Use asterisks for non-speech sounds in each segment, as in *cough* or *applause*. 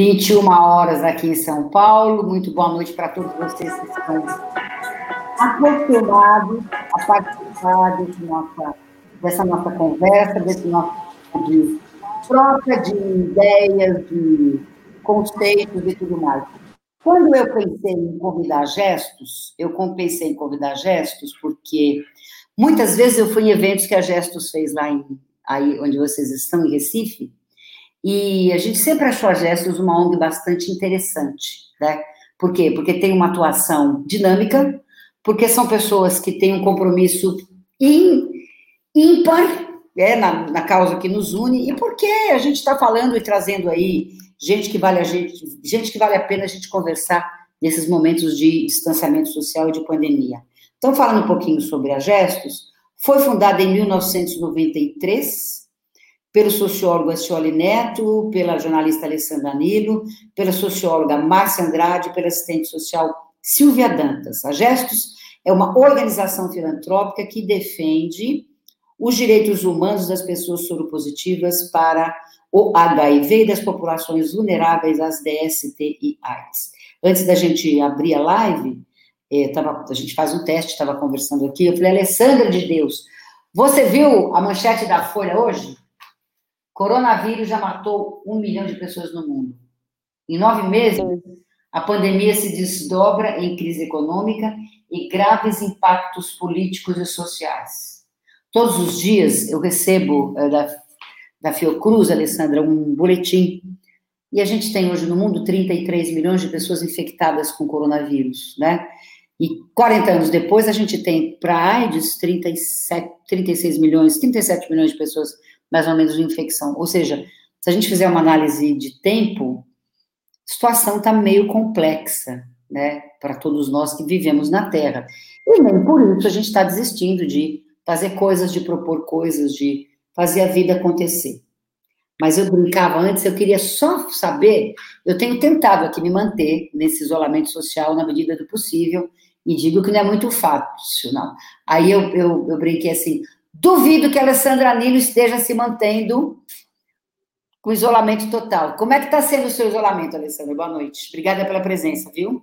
21 horas aqui em São Paulo. Muito boa noite para todos vocês que estão acostumados a participar desse nossa, dessa nossa conversa, desse nosso de troca de ideias, de conceitos e tudo mais. Quando eu pensei em convidar gestos, eu pensei em convidar gestos porque muitas vezes eu fui em eventos que a Gestos fez lá em, aí onde vocês estão, em Recife, e a gente sempre achou a Gestos uma ONG bastante interessante, né? Por quê? Porque tem uma atuação dinâmica, porque são pessoas que têm um compromisso ímpar é, na, na causa que nos une, e porque a gente está falando e trazendo aí gente que vale a gente, gente que vale a pena a gente conversar nesses momentos de distanciamento social e de pandemia. Então, falando um pouquinho sobre a Gestos, foi fundada em 1993 pelo sociólogo Ascioli Neto, pela jornalista Alessandra Nilo, pela socióloga Márcia Andrade, pela assistente social Silvia Dantas. A Gestos é uma organização filantrópica que defende os direitos humanos das pessoas soropositivas para o HIV e das populações vulneráveis às DST e AIDS. Antes da gente abrir a live, é, tava, a gente faz um teste, estava conversando aqui, eu falei, Alessandra de Deus, você viu a manchete da Folha hoje? Coronavírus já matou um milhão de pessoas no mundo. Em nove meses, a pandemia se desdobra em crise econômica e graves impactos políticos e sociais. Todos os dias eu recebo é, da, da Fiocruz, Alessandra, um boletim. E a gente tem hoje no mundo 33 milhões de pessoas infectadas com coronavírus, né? E 40 anos depois, a gente tem para AIDS 37, 36 milhões, 37 milhões de pessoas mais ou menos de infecção. Ou seja, se a gente fizer uma análise de tempo, a situação está meio complexa, né, para todos nós que vivemos na Terra. E nem por isso a gente está desistindo de fazer coisas, de propor coisas, de fazer a vida acontecer. Mas eu brincava antes, eu queria só saber, eu tenho tentado aqui me manter nesse isolamento social na medida do possível, e digo que não é muito fácil, não. Aí eu, eu, eu brinquei assim, Duvido que a Alessandra Nilo esteja se mantendo com isolamento total. Como é que está sendo o seu isolamento, Alessandra? Boa noite. Obrigada pela presença, viu?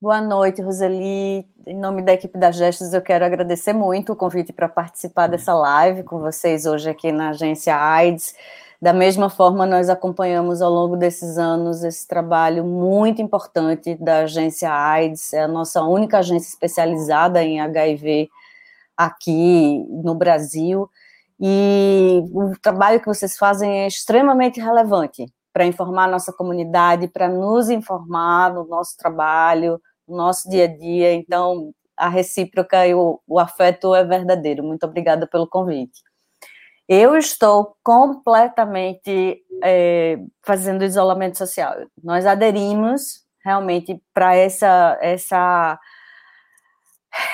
Boa noite, Roseli. Em nome da equipe da Gestos, eu quero agradecer muito o convite para participar dessa live com vocês hoje aqui na agência AIDS. Da mesma forma, nós acompanhamos ao longo desses anos esse trabalho muito importante da agência AIDS, é a nossa única agência especializada em HIV aqui no Brasil. E o trabalho que vocês fazem é extremamente relevante para informar a nossa comunidade, para nos informar no nosso trabalho, no nosso dia a dia. Então, a recíproca e o, o afeto é verdadeiro. Muito obrigada pelo convite. Eu estou completamente é, fazendo isolamento social. Nós aderimos realmente para essa, essa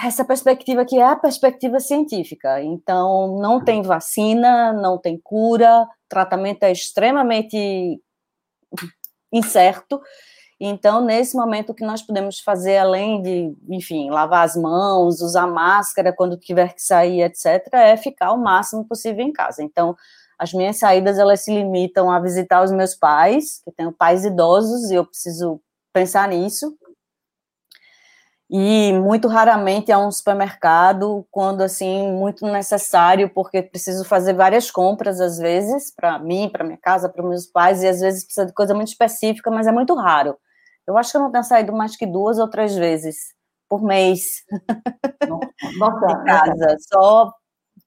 essa perspectiva que é a perspectiva científica. Então, não tem vacina, não tem cura, tratamento é extremamente incerto. Então, nesse momento, o que nós podemos fazer, além de, enfim, lavar as mãos, usar máscara quando tiver que sair, etc., é ficar o máximo possível em casa. Então, as minhas saídas, elas se limitam a visitar os meus pais, que tenho pais idosos, e eu preciso pensar nisso, e muito raramente a um supermercado, quando assim, muito necessário, porque preciso fazer várias compras, às vezes, para mim, para minha casa, para meus pais, e às vezes precisa de coisa muito específica, mas é muito raro. Eu acho que eu não tenho saído mais que duas ou três vezes por mês Nossa, de casa, só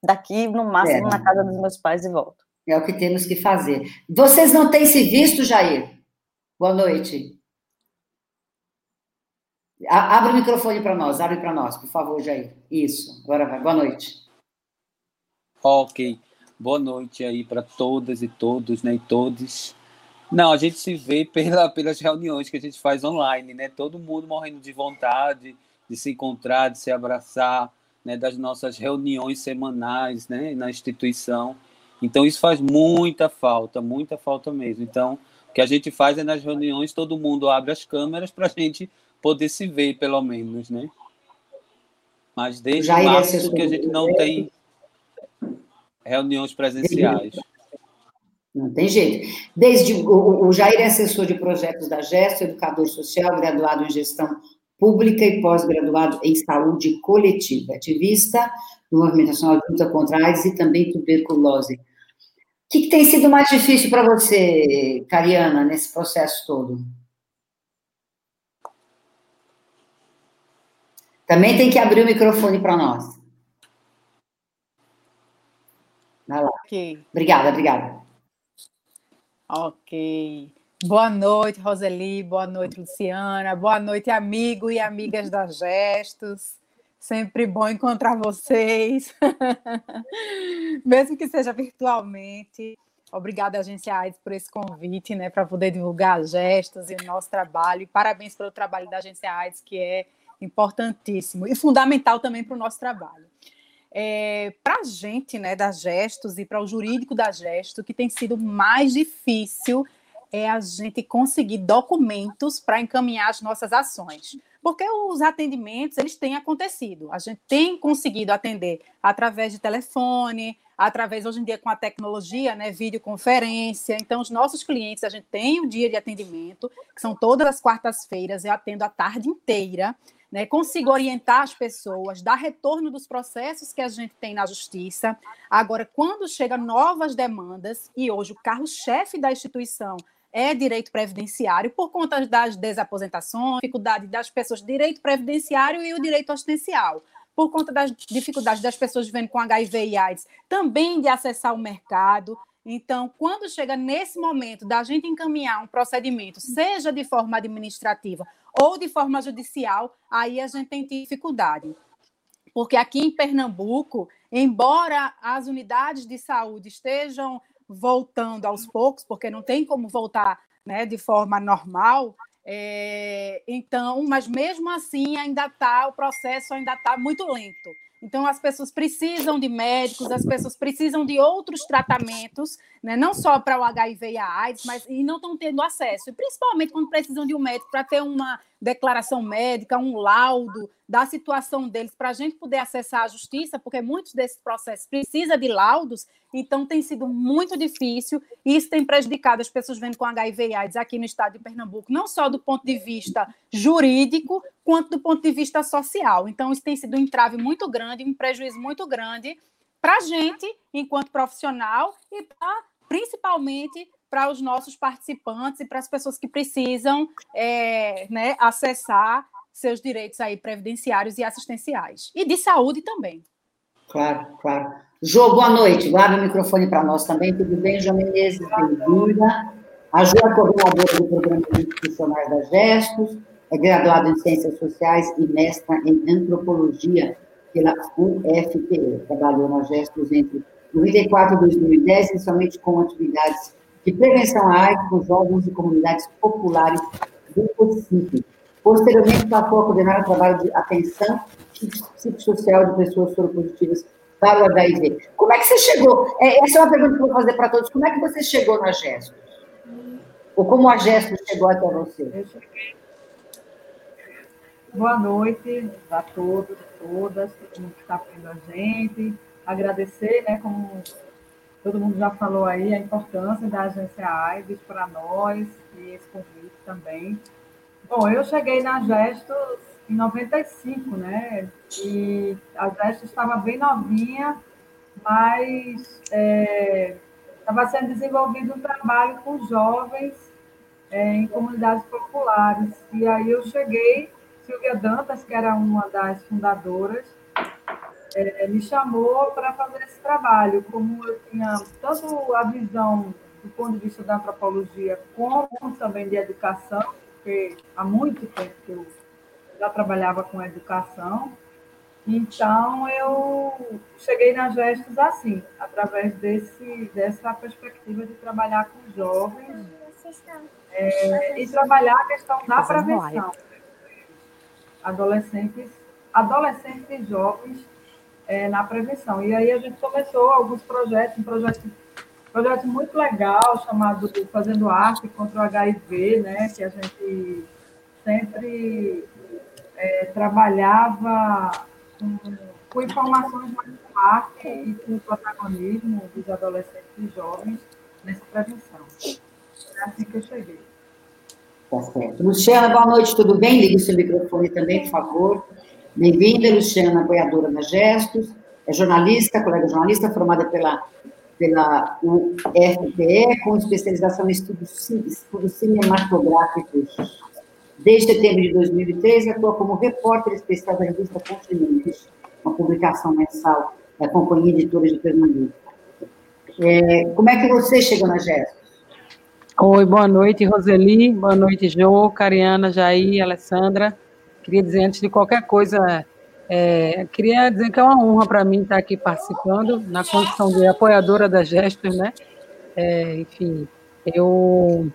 daqui no máximo é. na casa dos meus pais e volto. É o que temos que fazer. Vocês não têm se visto, Jair? Boa noite. Abre o microfone para nós, abre para nós, por favor, Jair. Isso, agora vai. Boa noite. Ok. Boa noite aí para todas e todos, né, e todos. Não, a gente se vê pela, pelas reuniões que a gente faz online, né? Todo mundo morrendo de vontade de se encontrar, de se abraçar, né? Das nossas reuniões semanais, né? Na instituição. Então isso faz muita falta, muita falta mesmo. Então o que a gente faz é nas reuniões todo mundo abre as câmeras para a gente poder se ver, pelo menos, né? Mas desde março que a gente não tem reuniões presenciais. Não tem jeito. Desde o, o Jair é assessor de projetos da Gesto, educador social, graduado em gestão pública e pós-graduado em saúde coletiva, ativista do Movimento Nacional de Luta contra a AIDS e também tuberculose. O que, que tem sido mais difícil para você, Cariana, nesse processo todo? Também tem que abrir o microfone para nós. Vai lá. Ok. Obrigada, obrigada. Ok. Boa noite, Roseli. Boa noite, Luciana. Boa noite, amigo e amigas da Gestos. Sempre bom encontrar vocês, *laughs* mesmo que seja virtualmente. Obrigada, Agência AIDS, por esse convite, né, para poder divulgar gestos e o nosso trabalho. E parabéns pelo trabalho da Agência AIDS, que é importantíssimo e fundamental também para o nosso trabalho. É, para a gente, né, da Gestos e para o jurídico da Gesto, que tem sido mais difícil é a gente conseguir documentos para encaminhar as nossas ações. Porque os atendimentos, eles têm acontecido. A gente tem conseguido atender através de telefone, através, hoje em dia, com a tecnologia, né, videoconferência. Então, os nossos clientes, a gente tem o dia de atendimento, que são todas as quartas-feiras, eu atendo a tarde inteira né, consigo orientar as pessoas, dar retorno dos processos que a gente tem na justiça. Agora, quando chegam novas demandas, e hoje o carro-chefe da instituição é direito previdenciário, por conta das desaposentações, dificuldade das pessoas, direito previdenciário e o direito assistencial por conta das dificuldades das pessoas vivendo com HIV e AIDS, também de acessar o mercado. Então, quando chega nesse momento da gente encaminhar um procedimento, seja de forma administrativa ou de forma judicial, aí a gente tem dificuldade. Porque aqui em Pernambuco, embora as unidades de saúde estejam voltando aos poucos, porque não tem como voltar né, de forma normal, é, então, mas mesmo assim ainda está, o processo ainda está muito lento. Então, as pessoas precisam de médicos, as pessoas precisam de outros tratamentos, né? não só para o HIV e a AIDS, mas e não estão tendo acesso. E principalmente quando precisam de um médico para ter uma declaração médica, um laudo da situação deles, para a gente poder acessar a justiça, porque muitos desses processos precisam de laudos, então tem sido muito difícil, e isso tem prejudicado as pessoas vendo com HIV e AIDS aqui no estado de Pernambuco, não só do ponto de vista jurídico, quanto do ponto de vista social. Então, isso tem sido um entrave muito grande, um prejuízo muito grande para a gente, enquanto profissional, e pra, principalmente para os nossos participantes e para as pessoas que precisam é, né, acessar seus direitos aí previdenciários e assistenciais. E de saúde também. Claro, claro. Jô, boa noite. Abre o microfone para nós também. Tudo bem, João Menezes? Bem-vinda. A Jô é coordenadora do Programa Institucionais da Gestos, é graduada em Ciências Sociais e mestra em Antropologia pela UFPE. Trabalhou na Gestos entre 94 e 2010, inicialmente com atividades de prevenção à AIDS com jovens e comunidades populares do Recife. Posteriormente, passou a coordenar o trabalho de atenção psicossocial de pessoas soropositivas para o HIV. Como é que você chegou? É, essa é uma pergunta que eu vou fazer para todos. Como é que você chegou na Gestos? Ou como a Gestos chegou até você? Boa noite a todos, todas, todo mundo que está vendo a gente. Agradecer, né, como todo mundo já falou aí, a importância da agência AIDS para nós e esse convite também. Bom, eu cheguei na Gestos em 95, né? E a Gestos estava bem novinha, mas estava é, sendo desenvolvido um trabalho com jovens é, em comunidades populares. E aí eu cheguei, Silvia Dantas, que era uma das fundadoras, é, me chamou para fazer esse trabalho. Como eu tinha tanto a visão do ponto de vista da antropologia, como também de educação, porque há muito tempo que eu já trabalhava com educação. Então, eu cheguei na Gestos assim, através desse, dessa perspectiva de trabalhar com jovens é, e trabalhar a questão da prevenção. Adolescentes, adolescentes e jovens é, na prevenção. E aí a gente começou alguns projetos, um projeto, projeto muito legal chamado Fazendo Arte contra o HIV, né, que a gente sempre é, trabalhava com, com informações mais arte e com o protagonismo dos adolescentes e jovens. nessa prevenção. É assim que eu cheguei. Tá certo. Luciana, boa noite, tudo bem? Ligue seu microfone também, por favor. Bem-vinda, Luciana, apoiadora da Gestos, é jornalista, colega jornalista, formada pela, pela UFPE, com especialização em estudos, estudos cinematográficos. Desde setembro de 2003, atua como repórter especial da revista Continentes, uma publicação mensal da Companhia Editora de Pernambuco. É, como é que você chegou na Gestos? Oi, boa noite, Roseli. Boa noite, Jô, Cariana, Jair, Alessandra. Queria dizer, antes de qualquer coisa, é, queria dizer que é uma honra para mim estar aqui participando, na condição de apoiadora da Gestos, né? É, enfim, eu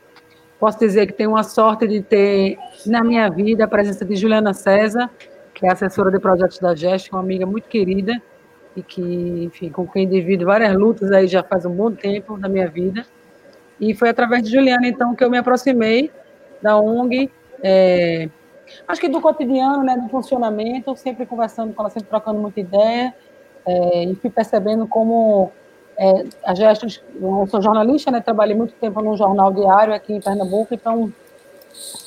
posso dizer que tenho a sorte de ter na minha vida a presença de Juliana César, que é assessora de projetos da Gestos, uma amiga muito querida e que, enfim, com quem divido várias lutas aí já faz um bom tempo na minha vida. E foi através de Juliana, então, que eu me aproximei da ONG. É, acho que do cotidiano, né, do funcionamento, sempre conversando com ela, sempre trocando muita ideia, é, e fui percebendo como é, a gestos, eu sou jornalista, né, trabalhei muito tempo num jornal diário aqui em Pernambuco, então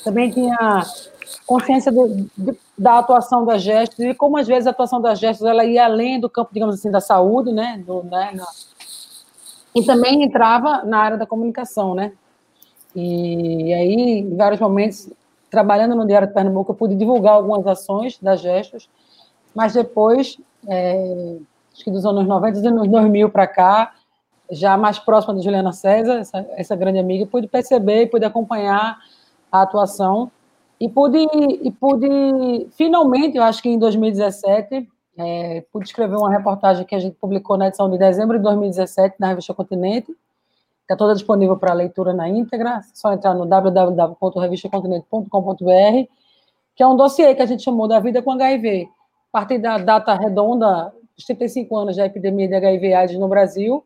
também tinha consciência de, de, da atuação da gestos e como às vezes a atuação da gestos ela ia além do campo, digamos assim, da saúde, né, do, né na, e também entrava na área da comunicação, né, e, e aí, em vários momentos, trabalhando no Diário de Pernambuco, eu pude divulgar algumas ações da Gestos, mas depois, é, acho que dos anos 90, dos anos 2000 para cá, já mais próxima de Juliana César, essa, essa grande amiga, pude perceber, pude acompanhar a atuação e pude, e pude finalmente, eu acho que em 2017, é, pude escrever uma reportagem que a gente publicou na edição de dezembro de 2017 na revista Continente, Está toda disponível para leitura na íntegra, é só entrar no www.revistacontinente.com.br, que é um dossiê que a gente chamou da vida com HIV. A partir da data redonda, dos 35 anos da epidemia de HIV AIDS no Brasil,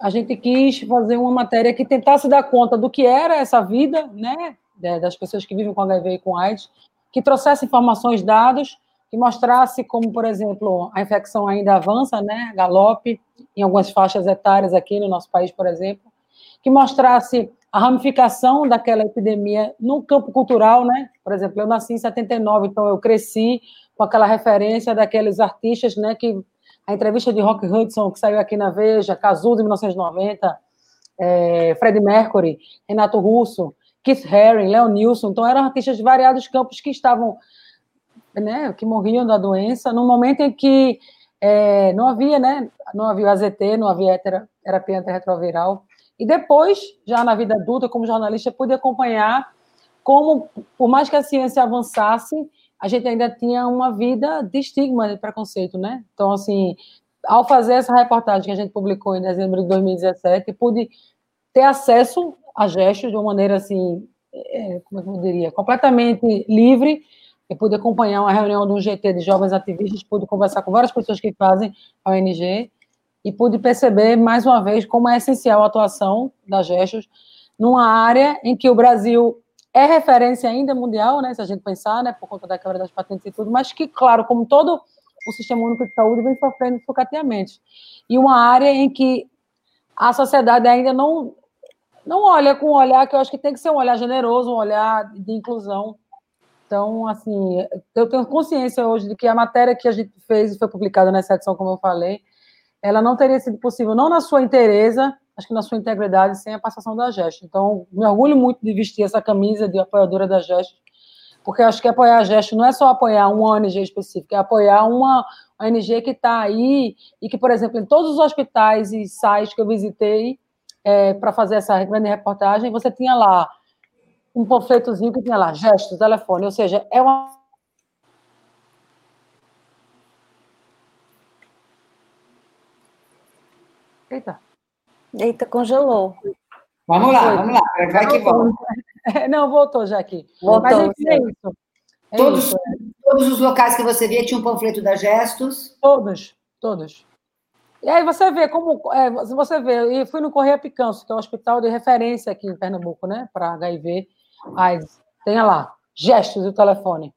a gente quis fazer uma matéria que tentasse dar conta do que era essa vida, né, das pessoas que vivem com HIV e com AIDS, que trouxesse informações, dados, que mostrasse como, por exemplo, a infecção ainda avança, né, galope, em algumas faixas etárias aqui no nosso país, por exemplo, que mostrasse a ramificação daquela epidemia no campo cultural, né? Por exemplo, eu nasci em 79, então eu cresci com aquela referência daqueles artistas, né, que a entrevista de Rock Hudson, que saiu aqui na Veja, Cazuza, em 1990, é, Freddie Mercury, Renato Russo, Keith Haring, Leon Nilsson, então eram artistas de variados campos que estavam, né, que morriam da doença, no momento em que é, não havia, né, não havia AZT, não havia terapia antirretroviral. E depois, já na vida adulta, como jornalista, pude acompanhar como, por mais que a ciência avançasse, a gente ainda tinha uma vida de estigma, de preconceito, né? Então, assim, ao fazer essa reportagem que a gente publicou em dezembro de 2017, pude ter acesso a gestos de uma maneira, assim, é, como é eu diria, completamente livre, eu pude acompanhar uma reunião de um GT de jovens ativistas, pude conversar com várias pessoas que fazem a ONG e pude perceber, mais uma vez, como é essencial a atuação da Gestos numa área em que o Brasil é referência ainda mundial, né, se a gente pensar, né, por conta da quebra das patentes e tudo, mas que, claro, como todo o Sistema Único de Saúde vem sofrendo sucateamente. E uma área em que a sociedade ainda não, não olha com um olhar que eu acho que tem que ser um olhar generoso, um olhar de inclusão, então, assim, eu tenho consciência hoje de que a matéria que a gente fez e foi publicada nessa edição, como eu falei, ela não teria sido possível, não na sua inteireza, acho que na sua integridade, sem a passação da GEST. Então, me orgulho muito de vestir essa camisa de apoiadora da GEST, porque acho que apoiar a GEST não é só apoiar uma ONG específica, é apoiar uma ONG que está aí e que, por exemplo, em todos os hospitais e sites que eu visitei é, para fazer essa grande reportagem, você tinha lá um panfletozinho que tinha lá, gestos, telefone, ou seja, é uma. Eita. Eita, congelou. Vamos lá, Foi. vamos lá, vai que volta. *laughs* Não, voltou já aqui. Voltou, Mas é isso. É todos, isso. todos os locais que você via tinham um panfleto da Gestos? Todos, todos. E aí você vê como. É, você vê, e fui no Correia Picanço, que é um hospital de referência aqui em Pernambuco, né? Para HIV. AIDS. Tenha lá, gestos e o telefone.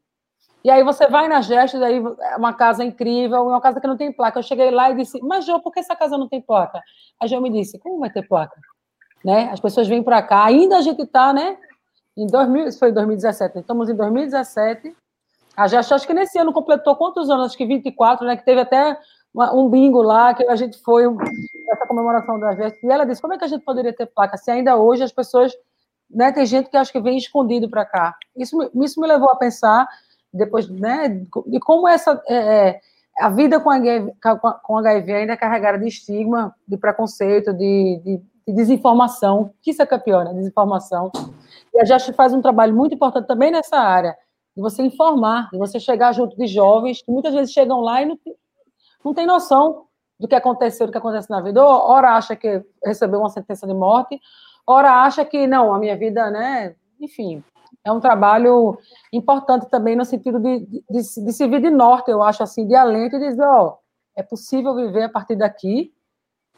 E aí você vai na gestos, aí é uma casa incrível, uma casa que não tem placa. Eu cheguei lá e disse, mas Jô, por que essa casa não tem placa? A Jô me disse, como vai ter placa? né? As pessoas vêm para cá, ainda a gente está, né? Em 2000, isso foi em 2017, né? estamos em 2017. A Gesta, acho que nesse ano completou quantos anos? Acho que 24, né? Que teve até uma, um bingo lá, que a gente foi, essa comemoração da Gesta. E ela disse: como é que a gente poderia ter placa se ainda hoje as pessoas. Né, tem gente que acho que vem escondido para cá. Isso, isso me levou a pensar, depois, né, de como essa. É, é a vida com HIV, com HIV ainda é carregada de estigma, de preconceito, de, de, de desinformação, que isso é que é né? Desinformação. E a GEST faz um trabalho muito importante também nessa área, de você informar, de você chegar junto de jovens que muitas vezes chegam lá e não, não tem noção do que aconteceu, do que acontece na vida. Ou, ora acha que recebeu uma sentença de morte, ora acha que, não, a minha vida, né, enfim, é um trabalho importante também no sentido de, de, de, de servir de norte, eu acho, assim, de alento e dizer, ó, é possível viver a partir daqui,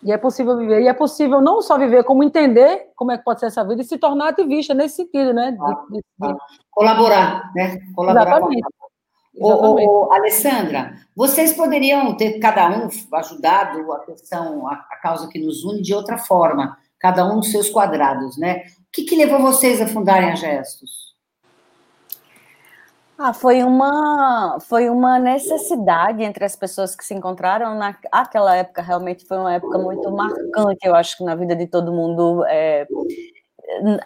e é possível viver, e é possível não só viver, como entender como é que pode ser essa vida e se tornar ativista nesse sentido, né? De, de. Colaborar, né? Colaborar Exatamente. Com a... Exatamente. Ô, ô, Alessandra, vocês poderiam ter cada um ajudado a questão, a, a, causa que nos une de outra forma, cada um nos seus quadrados, né? O que, que levou vocês a fundarem a Gestos? Ah, foi uma, foi uma necessidade entre as pessoas que se encontraram naquela época, realmente foi uma época muito marcante, eu acho que na vida de todo mundo, é,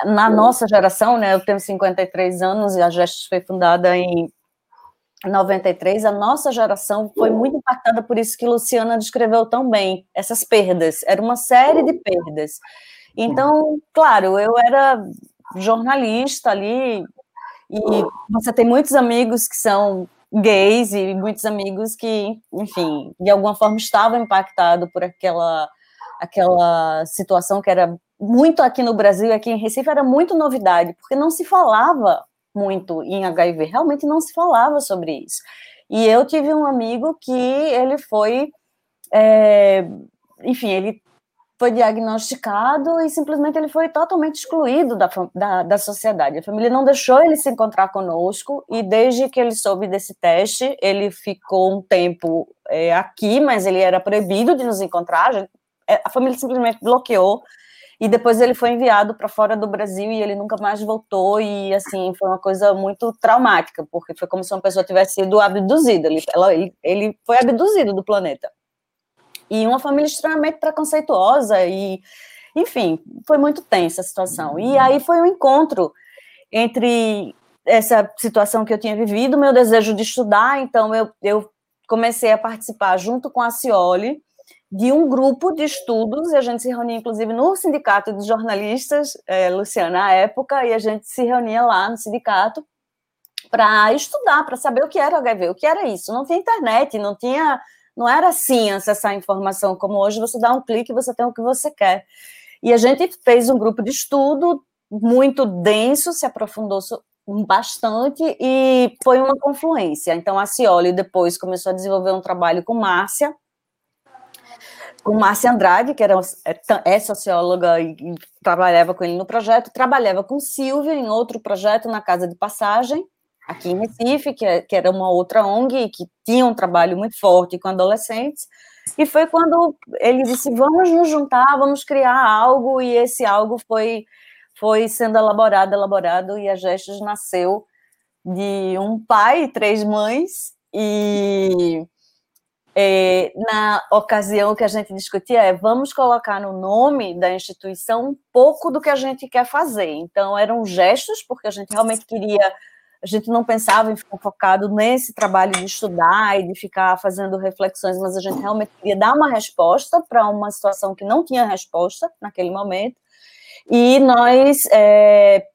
na nossa geração, né, eu tenho 53 anos e a Gestos foi fundada em 93, a nossa geração foi muito impactada por isso que Luciana descreveu tão bem, essas perdas, era uma série de perdas. Então, claro, eu era jornalista ali, e você tem muitos amigos que são gays e muitos amigos que, enfim, de alguma forma estavam impactados por aquela aquela situação que era muito aqui no Brasil, aqui em Recife era muito novidade, porque não se falava muito em HIV, realmente não se falava sobre isso. E eu tive um amigo que ele foi, é, enfim, ele foi diagnosticado e simplesmente ele foi totalmente excluído da, da, da, sociedade. A família não deixou ele se encontrar conosco e desde que ele soube desse teste, ele ficou um tempo é, aqui, mas ele era proibido de nos encontrar. A, é, família simplesmente bloqueou e depois ele foi enviado para fora do Brasil e ele nunca mais voltou e assim foi uma coisa muito traumática porque foi como se uma pessoa tivesse sido abduzida. Ele, ela, ele, foi abduzido do planeta e uma família extremamente preconceituosa e, enfim, foi muito tensa a situação. E aí foi um encontro entre essa situação que eu tinha vivido, meu desejo de estudar, então eu, eu comecei a participar junto com a Cioli de um grupo de estudos, e a gente se reunia, inclusive, no sindicato de jornalistas, é, Luciana, à época, e a gente se reunia lá no sindicato para estudar, para saber o que era o HIV, o que era isso. Não tinha internet, não tinha não era assim acessar a informação como hoje, você dá um clique e você tem o que você quer. E a gente fez um grupo de estudo muito denso, se aprofundou bastante e foi uma confluência. Então a Cioli depois começou a desenvolver um trabalho com Márcia, com Márcia Andrade, que era, é, é socióloga e, e trabalhava com ele no projeto, trabalhava com Silvia em outro projeto na Casa de Passagem, aqui em Recife, que, é, que era uma outra ONG que tinha um trabalho muito forte com adolescentes, e foi quando ele disse: vamos nos juntar, vamos criar algo, e esse algo foi, foi sendo elaborado, elaborado, e a Gestos nasceu de um pai e três mães, e é, na ocasião que a gente discutia é vamos colocar no nome da instituição um pouco do que a gente quer fazer. Então eram gestos, porque a gente realmente queria a gente não pensava em ficar focado nesse trabalho de estudar e de ficar fazendo reflexões, mas a gente realmente queria dar uma resposta para uma situação que não tinha resposta naquele momento. E nós, é,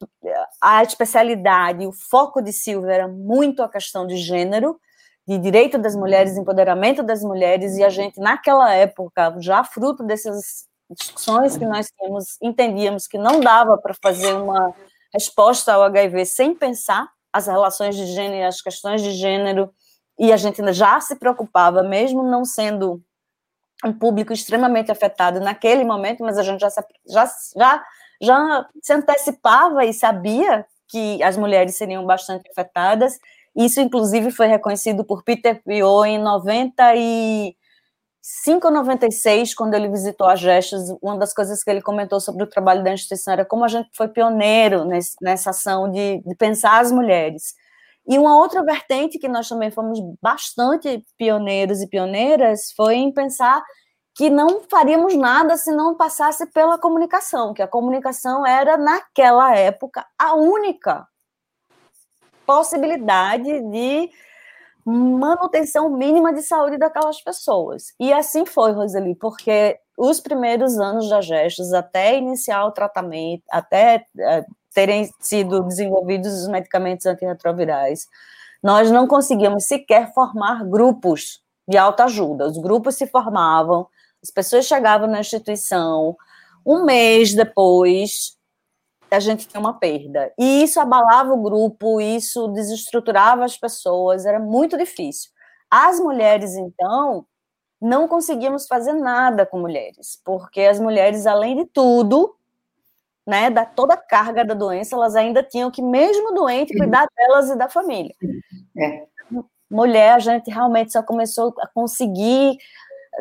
a especialidade, o foco de Silvia era muito a questão de gênero, de direito das mulheres, empoderamento das mulheres, e a gente, naquela época, já fruto dessas discussões que nós tínhamos, entendíamos que não dava para fazer uma resposta ao HIV sem pensar as relações de gênero, as questões de gênero, e a gente já se preocupava, mesmo não sendo um público extremamente afetado naquele momento, mas a gente já se, já, já, já se antecipava e sabia que as mulheres seriam bastante afetadas. Isso, inclusive, foi reconhecido por Peter Pio em 90 e 95 ou 96, quando ele visitou a Gestos, uma das coisas que ele comentou sobre o trabalho da instituição era como a gente foi pioneiro nesse, nessa ação de, de pensar as mulheres. E uma outra vertente que nós também fomos bastante pioneiros e pioneiras foi em pensar que não faríamos nada se não passasse pela comunicação, que a comunicação era, naquela época, a única possibilidade de manutenção mínima de saúde daquelas pessoas. E assim foi, Roseli, porque os primeiros anos da Gestos, até iniciar o tratamento, até é, terem sido desenvolvidos os medicamentos antirretrovirais, nós não conseguíamos sequer formar grupos de autoajuda. Os grupos se formavam, as pessoas chegavam na instituição, um mês depois a gente tinha uma perda. E isso abalava o grupo, isso desestruturava as pessoas, era muito difícil. As mulheres, então, não conseguíamos fazer nada com mulheres, porque as mulheres, além de tudo, né, da toda a carga da doença, elas ainda tinham que, mesmo doente, cuidar delas e da família. É. Mulher, a gente realmente só começou a conseguir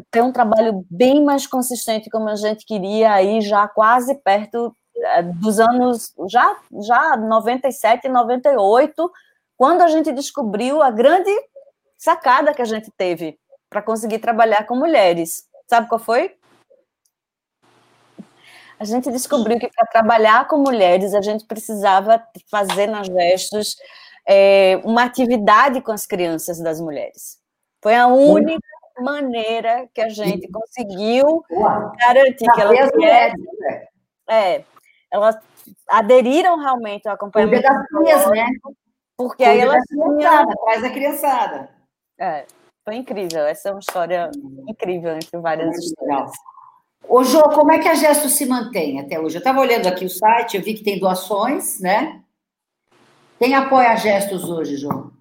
ter um trabalho bem mais consistente como a gente queria aí já quase perto dos anos já já 97 98 quando a gente descobriu a grande sacada que a gente teve para conseguir trabalhar com mulheres. Sabe qual foi? A gente descobriu que para trabalhar com mulheres a gente precisava fazer nas gestos é, uma atividade com as crianças das mulheres. Foi a única maneira que a gente conseguiu garantir que elas né? é, elas aderiram realmente ao acompanhamento. das crianças, né? Porque aí elas tinham... Traz a criançada. É, foi incrível. Essa é uma história incrível entre várias é histórias. Ô, Jô, como é que a Gesto se mantém até hoje? Eu estava olhando aqui o site, eu vi que tem doações, né? Quem apoia a Gestos hoje, Jô?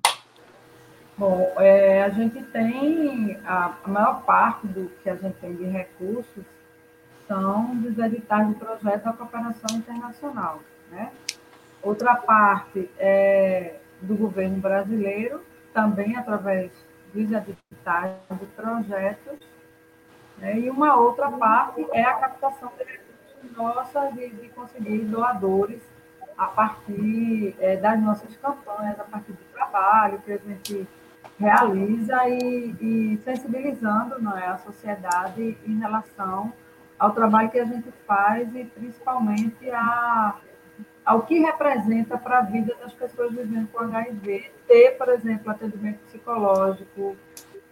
Bom, é, a gente tem, a, a maior parte do que a gente tem de recursos são dos editais de projeto da cooperação internacional. Né? Outra parte é do governo brasileiro, também através dos editais de projetos, né? e uma outra parte é a captação de nossa de, de conseguir doadores a partir é, das nossas campanhas, a partir do trabalho que a gente realiza e, e sensibilizando não é, a sociedade em relação ao trabalho que a gente faz e principalmente a, ao que representa para a vida das pessoas vivendo com HIV, ter, por exemplo, atendimento psicológico,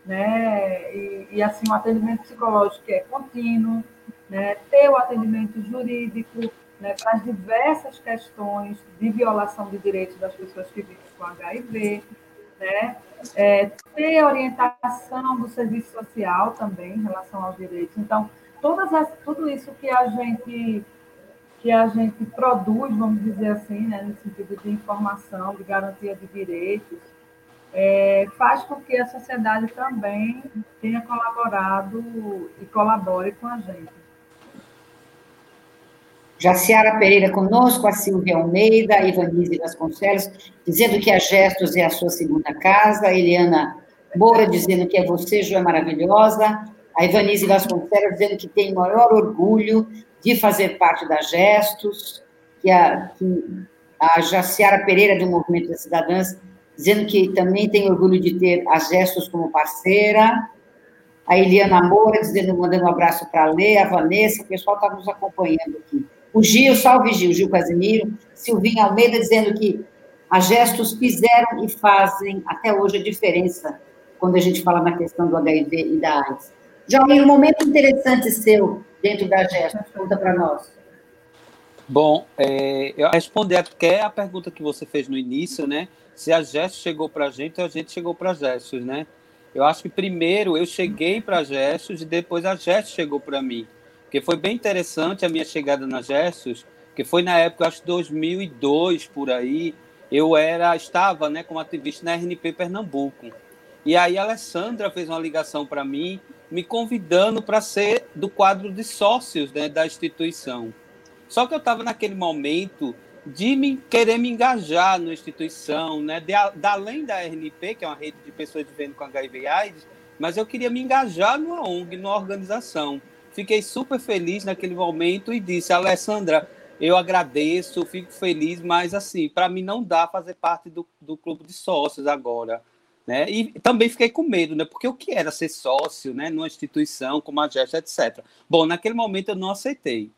né, e, e assim, o atendimento psicológico é contínuo, né, ter o atendimento jurídico né, para as diversas questões de violação de direitos das pessoas que vivem com HIV, né, é, ter orientação do serviço social também em relação aos direitos. Então, todas as, tudo isso que a gente que a gente produz, vamos dizer assim, né, no sentido de informação, de garantia de direitos, é, faz com que a sociedade também tenha colaborado e colabore com a gente. Jaciara Pereira conosco, a Silvia Almeida, a Ivanise Vasconcelos, dizendo que a Gestos é a sua segunda casa, a Eliana Moura dizendo que é você, Jo, é maravilhosa, a Ivanise Vasconcelos dizendo que tem maior orgulho de fazer parte da Gestos, que a, que a Jaciara Pereira, do Movimento das Cidadãs, dizendo que também tem orgulho de ter a Gestos como parceira, a Eliana Moura dizendo, mandando um abraço para a Lê, a Vanessa, o pessoal está nos acompanhando aqui. O Gil, salve Gil, Gil Casimiro, Silvinha Almeida dizendo que a Gestos fizeram e fazem até hoje a diferença quando a gente fala na questão do HIV e da AIDS. Jair, um momento interessante seu dentro da Gestos, conta para nós. Bom, é, eu responder até a pergunta que você fez no início, né? Se a Gestos chegou para a gente a gente chegou para a Gestos, né? Eu acho que primeiro eu cheguei para a Gestos e depois a Gestos chegou para mim. Porque foi bem interessante a minha chegada na Gestos, que foi na época, acho que 2002, por aí, eu era estava né, como ativista na RNP Pernambuco. E aí a Alessandra fez uma ligação para mim me convidando para ser do quadro de sócios né, da instituição. Só que eu estava naquele momento de me, querer me engajar na instituição, né, de, de, além da RNP, que é uma rede de pessoas vivendo com HIV AIDS, mas eu queria me engajar numa ONG, numa organização. Fiquei super feliz naquele momento e disse, Alessandra, eu agradeço, fico feliz, mas assim, para mim não dá fazer parte do, do clube de sócios agora. Né? E também fiquei com medo, né? Porque o que era ser sócio, né? Numa instituição como a Gestos, etc. Bom, naquele momento eu não aceitei.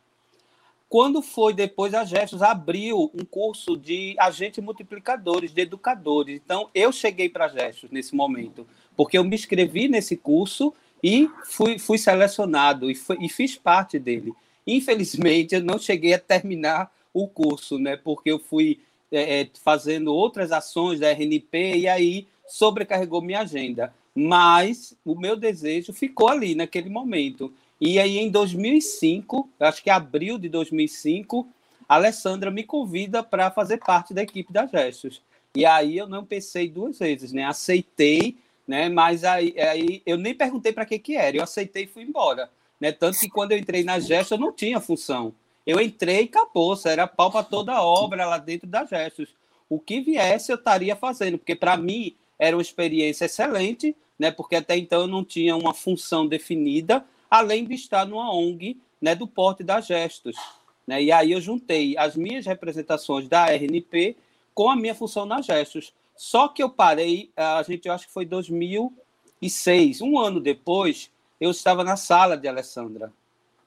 Quando foi depois, a Gestos abriu um curso de agentes multiplicadores, de educadores. Então, eu cheguei para a Gestos nesse momento, porque eu me inscrevi nesse curso e fui, fui selecionado e, fui, e fiz parte dele. Infelizmente, eu não cheguei a terminar o curso, né? Porque eu fui é, é fazendo outras ações da RNP e aí sobrecarregou minha agenda. Mas o meu desejo ficou ali naquele momento. E aí, em 2005, acho que abril de 2005, a Alessandra me convida para fazer parte da equipe da Gestos. E aí eu não pensei duas vezes, né? Aceitei, né? Mas aí, aí eu nem perguntei para que que era. Eu aceitei e fui embora, né? Tanto que quando eu entrei na Gestos eu não tinha função. Eu entrei e acabou, era pau para toda a obra lá dentro da Gestos. O que viesse eu estaria fazendo, porque para mim era uma experiência excelente, né? Porque até então eu não tinha uma função definida, além de estar numa ONG né, do porte da Gestos. Né? E aí eu juntei as minhas representações da RNP com a minha função na Gestos. Só que eu parei, a gente, eu acho que foi 2006, um ano depois, eu estava na sala de Alessandra.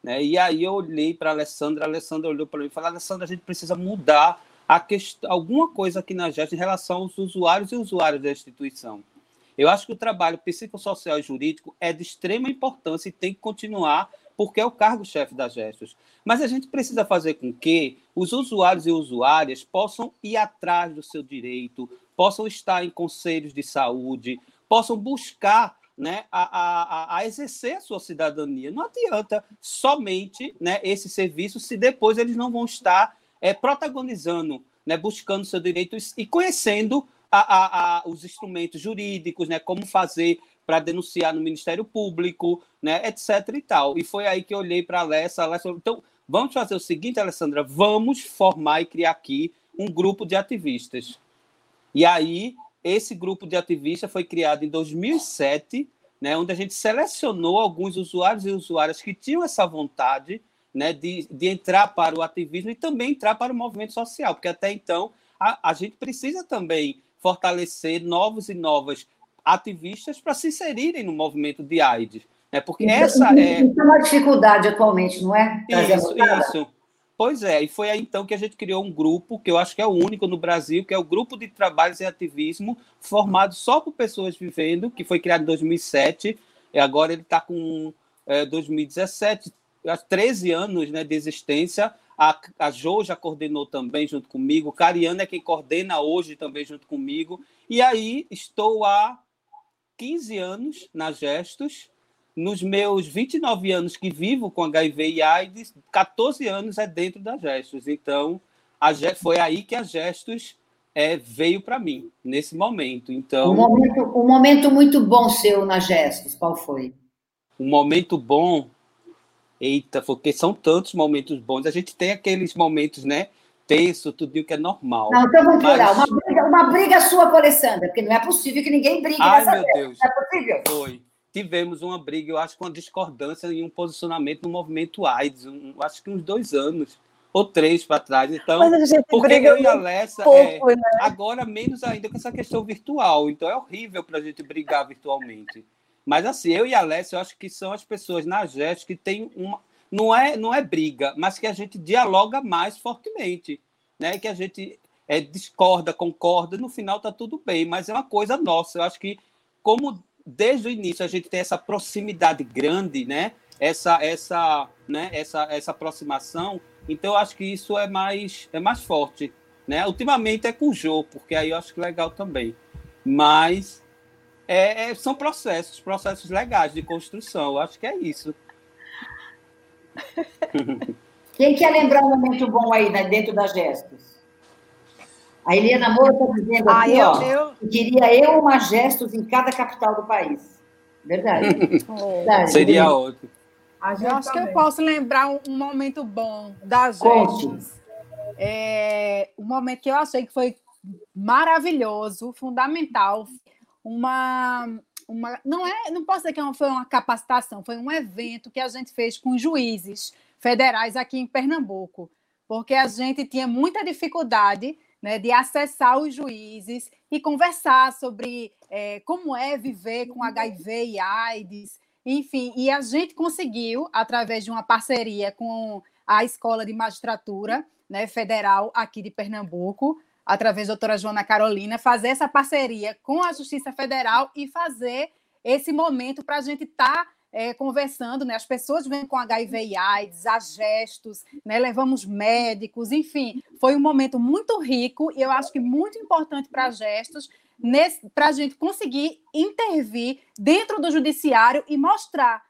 Né? E aí eu olhei para Alessandra, a Alessandra olhou para mim e falou: Alessandra, a gente precisa mudar a questão, alguma coisa aqui na Gestos em relação aos usuários e usuários da instituição. Eu acho que o trabalho psicossocial e jurídico é de extrema importância e tem que continuar, porque é o cargo-chefe das gestos. Mas a gente precisa fazer com que os usuários e usuárias possam ir atrás do seu direito, possam estar em conselhos de saúde, possam buscar né, a, a, a, exercer a sua cidadania. Não adianta somente né, esse serviço se depois eles não vão estar é, protagonizando, né, buscando seu direito e conhecendo a, a, a, os instrumentos jurídicos, né, como fazer para denunciar no Ministério Público, né, etc. e tal. E foi aí que eu olhei para a Alessa, Alessa. Então, vamos fazer o seguinte, Alessandra, vamos formar e criar aqui um grupo de ativistas. E aí, esse grupo de ativistas foi criado em 2007, né, onde a gente selecionou alguns usuários e usuárias que tinham essa vontade né, de, de entrar para o ativismo e também entrar para o movimento social, porque até então a, a gente precisa também fortalecer novos e novas ativistas para se inserirem no movimento de AIDS. Né? Porque essa é. É uma dificuldade atualmente, não é? Isso, isso. Pois é, e foi aí então que a gente criou um grupo, que eu acho que é o único no Brasil, que é o Grupo de Trabalhos e Ativismo, formado só por pessoas vivendo, que foi criado em 2007, e agora ele está com é, 2017, 13 anos né, de existência, a, a Jo já coordenou também junto comigo. Cariana é quem coordena hoje também junto comigo. E aí estou há 15 anos na Gestos. Nos meus 29 anos que vivo com HIV e AIDS, 14 anos é dentro da Gestos. Então, a, foi aí que a Gestos é, veio para mim, nesse momento. Então, um momento, um momento muito bom seu na Gestos, qual foi? Um momento bom Eita, porque são tantos momentos bons. A gente tem aqueles momentos, né? Tenso, tudo que é normal. Não, então vamos mas... Uma briga, uma briga sua com a Alessandra, porque não é possível que ninguém brigue Ai, nessa meu vez. Deus. Não é possível. Foi. Tivemos uma briga, eu acho, com uma discordância em um posicionamento no movimento AIDS, um, acho que uns dois anos ou três para trás. Então, porque eu e a Alessa, pouco, é, né? agora menos ainda com essa questão virtual. Então é horrível para a gente brigar virtualmente. Mas assim, eu e a Alessia, eu acho que são as pessoas na GEST que tem uma. Não é, não é briga, mas que a gente dialoga mais fortemente. Né? Que a gente é, discorda, concorda, no final está tudo bem, mas é uma coisa nossa. Eu acho que, como desde o início a gente tem essa proximidade grande, né? essa, essa, né? essa, essa aproximação, então eu acho que isso é mais, é mais forte. Né? Ultimamente é com o Jô, porque aí eu acho que legal também. Mas é, é, são processos, processos legais de construção. Acho que é isso. Quem quer lembrar um momento bom aí né, dentro das gestos? A Eliana Moura está dizendo ah, aqui, eu, ó, eu... que queria eu uma gestos em cada capital do país. Verdade. *laughs* Verdade. Seria outro. Eu acho também. que eu posso lembrar um, um momento bom das gestos. É, um momento que eu achei que foi maravilhoso, fundamental, uma, uma não é, não posso dizer que foi uma capacitação, foi um evento que a gente fez com juízes federais aqui em Pernambuco, porque a gente tinha muita dificuldade né, de acessar os juízes e conversar sobre é, como é viver com HIV e AIDS, enfim, e a gente conseguiu, através de uma parceria com a Escola de Magistratura né, Federal aqui de Pernambuco, através da doutora Joana Carolina, fazer essa parceria com a Justiça Federal e fazer esse momento para a gente estar tá, é, conversando, né? As pessoas vêm com HIV e AIDS, há gestos, né? levamos médicos, enfim, foi um momento muito rico e eu acho que muito importante para gestos, para a gente conseguir intervir dentro do judiciário e mostrar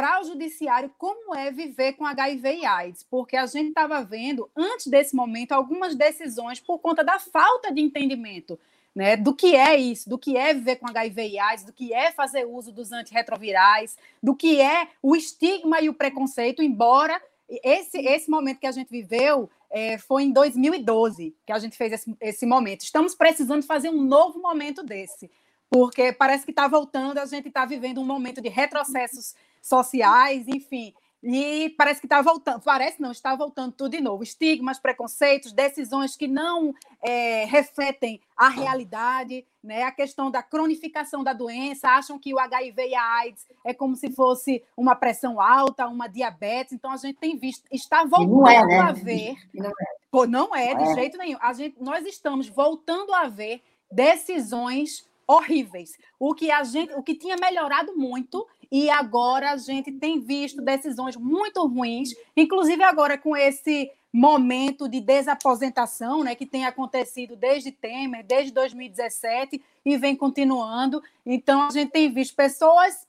para o judiciário como é viver com HIV e AIDS, porque a gente estava vendo, antes desse momento, algumas decisões por conta da falta de entendimento né, do que é isso, do que é viver com HIV e AIDS, do que é fazer uso dos antirretrovirais, do que é o estigma e o preconceito, embora esse, esse momento que a gente viveu é, foi em 2012 que a gente fez esse, esse momento. Estamos precisando fazer um novo momento desse, porque parece que está voltando, a gente está vivendo um momento de retrocessos sociais, enfim. E parece que está voltando, parece não, está voltando tudo de novo. Estigmas, preconceitos, decisões que não é, refletem a realidade, né? a questão da cronificação da doença, acham que o HIV e a AIDS é como se fosse uma pressão alta, uma diabetes. Então a gente tem visto, está voltando é, né? a ver. Não é, Pô, não é de é. jeito nenhum. A gente, nós estamos voltando a ver decisões horríveis. O que a gente, o que tinha melhorado muito e agora a gente tem visto decisões muito ruins, inclusive agora com esse momento de desaposentação, né, que tem acontecido desde Temer, desde 2017 e vem continuando. Então a gente tem visto pessoas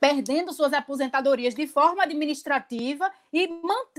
perdendo suas aposentadorias de forma administrativa e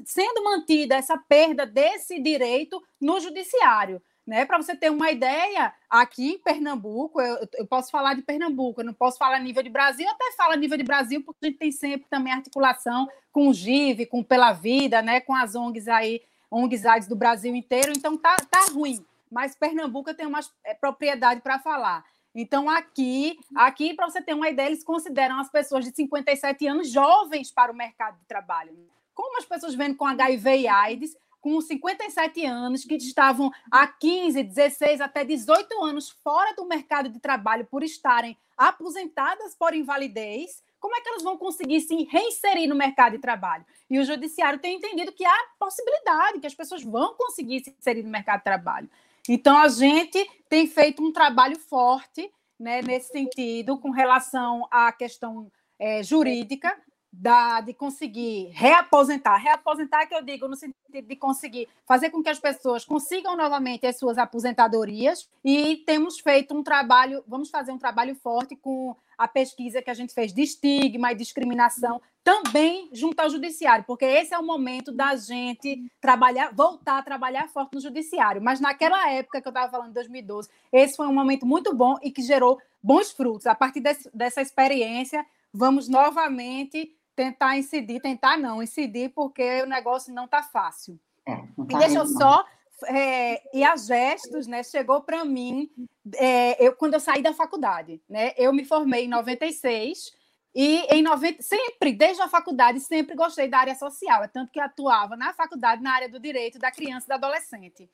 sendo mantida essa perda desse direito no judiciário. Né? Para você ter uma ideia, aqui em Pernambuco, eu, eu, posso falar de Pernambuco, eu não posso falar nível de Brasil, até falo nível de Brasil, porque a gente tem sempre também articulação com o GIV, com Pela Vida, né? com as ONGs aí, ONGs AIDS do Brasil inteiro, então tá, tá ruim. Mas Pernambuco tenho mais é, propriedade para falar. Então, aqui, aqui para você ter uma ideia, eles consideram as pessoas de 57 anos jovens para o mercado de trabalho. Como as pessoas vêm com HIV e AIDS, com 57 anos, que estavam há 15, 16, até 18 anos fora do mercado de trabalho por estarem aposentadas por invalidez, como é que elas vão conseguir se reinserir no mercado de trabalho? E o judiciário tem entendido que há possibilidade, que as pessoas vão conseguir se inserir no mercado de trabalho. Então, a gente tem feito um trabalho forte né, nesse sentido, com relação à questão é, jurídica, da, de conseguir reaposentar. Reaposentar, que eu digo no sentido de conseguir fazer com que as pessoas consigam novamente as suas aposentadorias. E temos feito um trabalho, vamos fazer um trabalho forte com a pesquisa que a gente fez de estigma e discriminação, também junto ao judiciário, porque esse é o momento da gente trabalhar, voltar a trabalhar forte no judiciário. Mas naquela época que eu estava falando, 2012, esse foi um momento muito bom e que gerou bons frutos. A partir desse, dessa experiência, vamos novamente tentar incidir, tentar não, incidir, porque o negócio não está fácil. É, tá e deixa eu só. É, e a Gestos, né, chegou para mim é, eu, quando eu saí da faculdade. Né, eu me formei em 96 e em 90, sempre, desde a faculdade, sempre gostei da área social. É tanto que atuava na faculdade na área do direito da criança e do adolescente.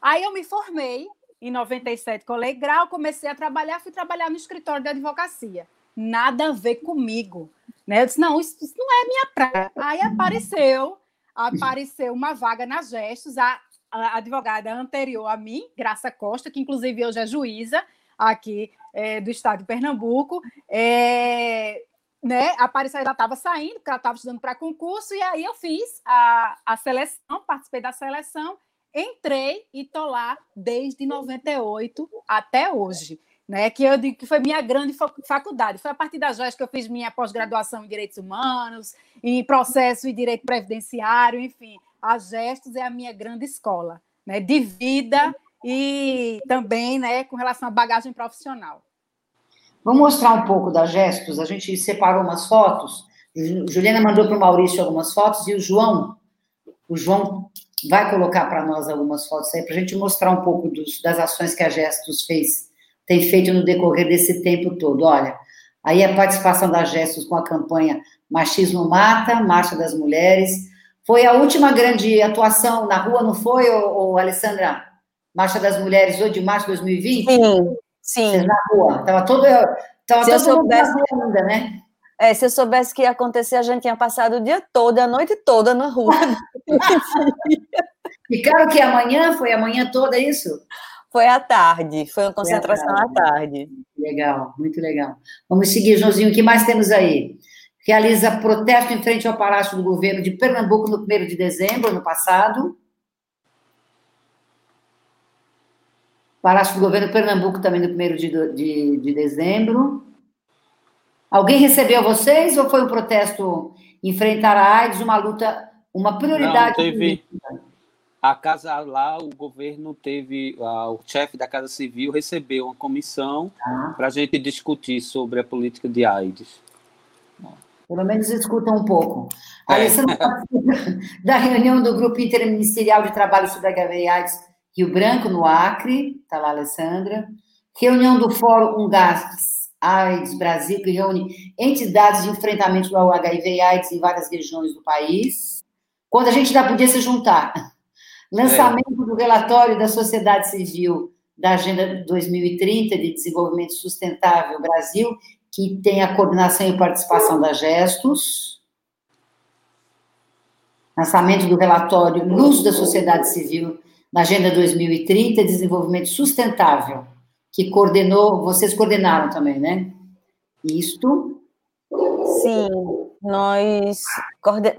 Aí eu me formei em 97, colei grau, comecei a trabalhar, fui trabalhar no escritório de advocacia. Nada a ver comigo. Né? Eu disse, não, isso, isso não é minha praia. Aí apareceu, apareceu uma vaga na Gestos, a, a advogada anterior a mim, Graça Costa, que inclusive hoje é juíza aqui é, do estado de Pernambuco, é, né, apareceu, ela estava saindo, porque ela estava estudando para concurso, e aí eu fiz a, a seleção, participei da seleção, entrei e estou lá desde 98 até hoje né, que eu digo que foi minha grande faculdade. Foi a partir da JOS que eu fiz minha pós-graduação em Direitos Humanos, em Processo e Direito Previdenciário, enfim, a Gestos é a minha grande escola, né, de vida e também né, com relação à bagagem profissional. Vamos mostrar um pouco da Gestos, a gente separou umas fotos, Juliana mandou para o Maurício algumas fotos e o João, o João vai colocar para nós algumas fotos aí, para a gente mostrar um pouco dos, das ações que a Gestos fez tem feito no decorrer desse tempo todo. Olha, aí a participação da Gestos com a campanha Machismo Mata, Marcha das Mulheres. Foi a última grande atuação na rua, não foi, ô, ô Alessandra? Marcha das Mulheres, 8 de março de 2020? Sim, sim. Vocês na rua. Estava todo, tava se todo soubesse... mundo ainda, né? É, se eu soubesse que ia acontecer, a gente tinha passado o dia todo, a noite toda na rua. *laughs* Ficaram que amanhã? Foi amanhã toda isso? Foi à tarde, foi uma concentração à tarde. Legal, muito legal. Vamos seguir, Joãozinho, o que mais temos aí? Realiza protesto em frente ao Palácio do Governo de Pernambuco no 1 de dezembro, ano passado. Palácio do Governo de Pernambuco também no 1 de, de, de dezembro. Alguém recebeu vocês ou foi um protesto enfrentar a AIDS, uma luta, uma prioridade? Não, teve a casa lá, o governo teve, a, o chefe da Casa Civil recebeu uma comissão ah. para a gente discutir sobre a política de AIDS. Pelo menos escuta um pouco. É. Alessandra *laughs* da reunião do Grupo Interministerial de Trabalho sobre HIV AIDS Rio Branco, no Acre, está lá, Alessandra. Reunião do Fórum UNGAS AIDS Brasil, que reúne entidades de enfrentamento ao HIV e AIDS em várias regiões do país, quando a gente já podia se juntar. Lançamento é. do relatório da sociedade civil da Agenda 2030 de Desenvolvimento Sustentável Brasil, que tem a coordenação e participação da Gestos. Lançamento do relatório Luz da Sociedade Civil na Agenda 2030 Desenvolvimento Sustentável que coordenou, vocês coordenaram também, né? Isto. Sim, nós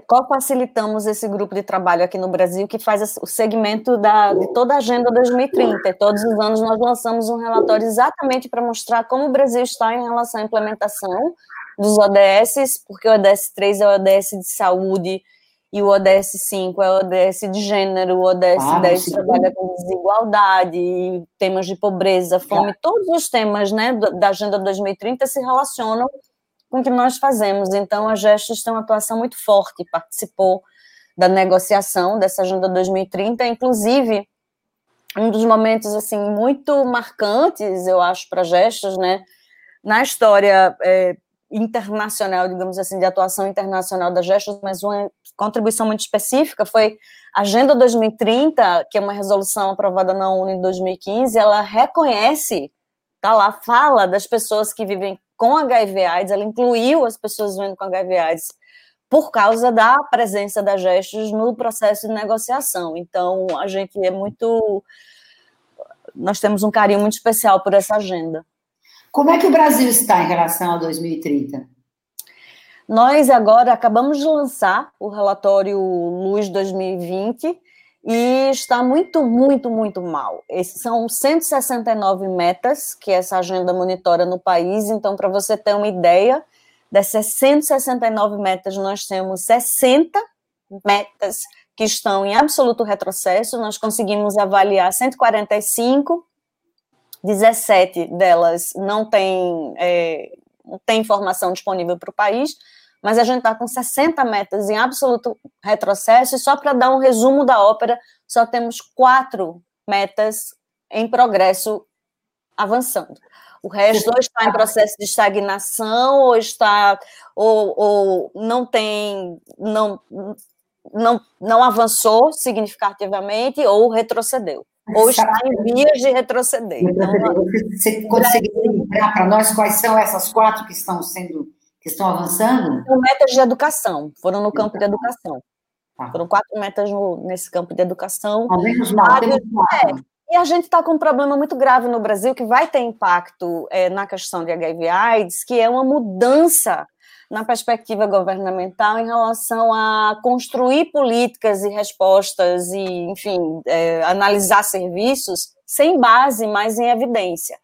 co-facilitamos esse grupo de trabalho aqui no Brasil, que faz o segmento da, de toda a Agenda 2030. Todos os anos nós lançamos um relatório exatamente para mostrar como o Brasil está em relação à implementação dos ODS, porque o ODS 3 é o ODS de saúde, e o ODS 5 é o ODS de gênero, o ODS ah, 10 sim. trabalha com desigualdade, temas de pobreza, fome, todos os temas né, da Agenda 2030 se relacionam com que nós fazemos. Então, a Gestos tem uma atuação muito forte, participou da negociação dessa Agenda 2030, inclusive um dos momentos assim muito marcantes, eu acho, para Gestos, né, na história é, internacional, digamos assim, de atuação internacional da Gestos, mas uma contribuição muito específica foi a Agenda 2030, que é uma resolução aprovada na ONU em 2015, ela reconhece, tá lá, fala das pessoas que vivem com HIV AIDS, ela incluiu as pessoas vivendo com HIV AIDS por causa da presença da Gestos no processo de negociação. Então, a gente é muito nós temos um carinho muito especial por essa agenda. Como é que o Brasil está em relação a 2030? Nós agora acabamos de lançar o relatório Luz 2020 e está muito, muito, muito mal. Esses são 169 metas que essa agenda monitora no país. Então, para você ter uma ideia, dessas 169 metas, nós temos 60 metas que estão em absoluto retrocesso. Nós conseguimos avaliar 145 17 delas não tem, é, não tem informação disponível para o país, mas a gente está com 60 metas em absoluto retrocesso, e só para dar um resumo da ópera, só temos quatro metas em progresso avançando. O resto ou está em processo de estagnação, ou está, ou, ou não tem, não, não, não avançou significativamente, ou retrocedeu ou está em vias de retroceder. Então, você conseguiria lembrar para nós quais são essas quatro que estão sendo, que estão avançando? São metas de educação, foram no campo de educação. Tá. Foram quatro metas no, nesse campo de educação. Ao menos mal, é, e a gente está com um problema muito grave no Brasil que vai ter impacto é, na questão de HIV/AIDS, que é uma mudança na perspectiva governamental em relação a construir políticas e respostas e, enfim, é, analisar serviços sem base, mas em evidência.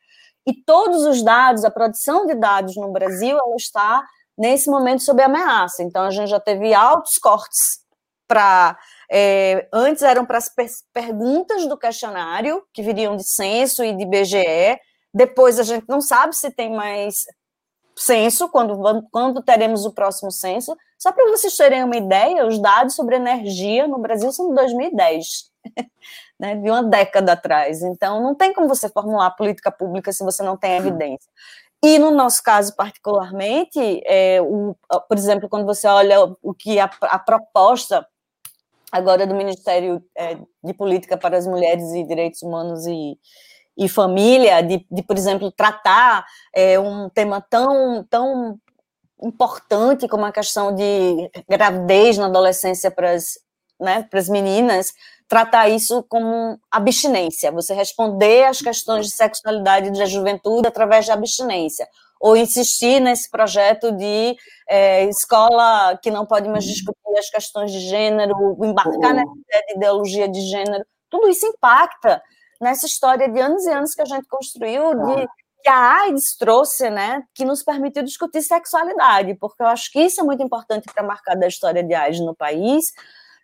E todos os dados, a produção de dados no Brasil, ela está nesse momento sob ameaça. Então, a gente já teve altos cortes para. É, antes eram para as perguntas do questionário, que viriam de censo e de BGE. Depois a gente não sabe se tem mais censo, quando, quando teremos o próximo censo. Só para vocês terem uma ideia, os dados sobre energia no Brasil são de 2010, *laughs* né, de uma década atrás. Então, não tem como você formular política pública se você não tem evidência. E no nosso caso, particularmente, é, o, por exemplo, quando você olha o que a, a proposta agora do Ministério é, de Política para as Mulheres e Direitos Humanos e, e Família, de, de, por exemplo, tratar é, um tema tão, tão importante como a questão de gravidez na adolescência para as, né, para as meninas, tratar isso como abstinência, você responder às questões de sexualidade da juventude através da abstinência, ou insistir nesse projeto de é, escola que não pode mais discutir as questões de gênero, embarcar nessa ideia de ideologia de gênero, tudo isso impacta nessa história de anos e anos que a gente construiu de que a AIDS trouxe, né, que nos permitiu discutir sexualidade, porque eu acho que isso é muito importante para marcar da história de AIDS no país,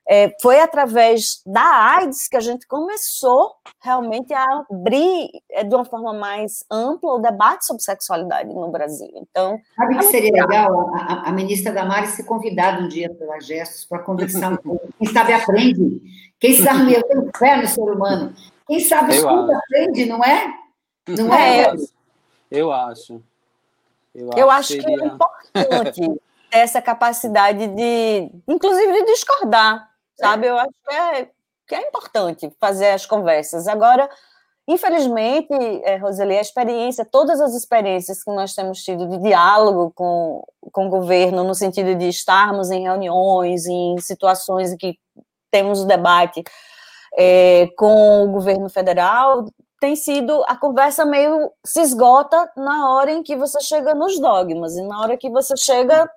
é, foi através da AIDS que a gente começou realmente a abrir é, de uma forma mais ampla o debate sobre sexualidade no Brasil. Então, sabe que seria legal a, a, ministra Damares ser convidada um dia pela Gestos para conversar um *laughs* pouco. Quem sabe aprende. Quem sabe eu tenho fé no ser humano. Quem sabe escuta, aprende, não é? Não é? é? Eu acho. Eu acho, eu acho que, seria... que é importante essa capacidade de, inclusive, de discordar sabe? Eu acho que é, que é importante fazer as conversas. Agora, infelizmente, é, Roseli, a experiência, todas as experiências que nós temos tido de diálogo com, com o governo, no sentido de estarmos em reuniões, em situações em que temos o debate é, com o governo federal, tem sido a conversa meio se esgota na hora em que você chega nos dogmas e na hora que você chega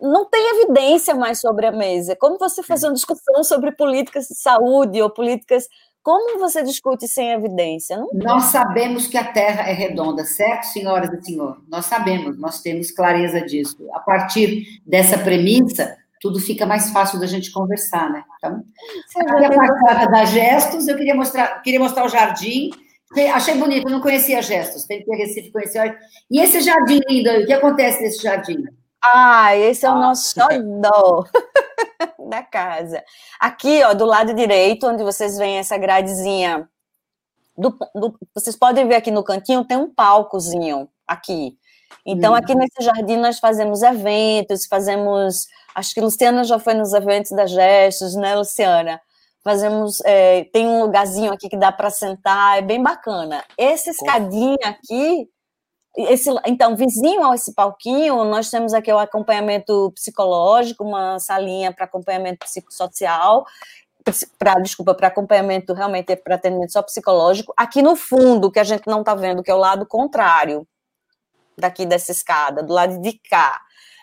não tem evidência mais sobre a mesa. Como você fazer uma discussão sobre políticas de saúde ou políticas. Como você discute sem evidência? Não nós sabemos que a Terra é redonda, certo, senhoras e senhores? Nós sabemos, nós temos clareza disso. A partir dessa premissa, tudo fica mais fácil da gente conversar, né? Então, aqui a passada da Gestos, eu queria mostrar, queria mostrar o jardim. Achei bonito, não conhecia Gestos, tem que Recife conhecer. E esse jardim lindo aí, o que acontece nesse jardim? Ah, esse é o nosso xodó *laughs* da casa. Aqui, ó, do lado direito, onde vocês veem essa gradezinha, do, do, vocês podem ver aqui no cantinho, tem um palcozinho aqui. Então, aqui nesse jardim nós fazemos eventos, fazemos. Acho que Luciana já foi nos eventos da Gestos, né, Luciana? Fazemos. É, tem um lugarzinho aqui que dá para sentar, é bem bacana. Esse escadinho aqui esse, então, vizinho a esse palquinho, nós temos aqui o acompanhamento psicológico, uma salinha para acompanhamento psicossocial, para desculpa, para acompanhamento realmente para atendimento só psicológico. Aqui no fundo, que a gente não está vendo, que é o lado contrário daqui dessa escada, do lado de cá.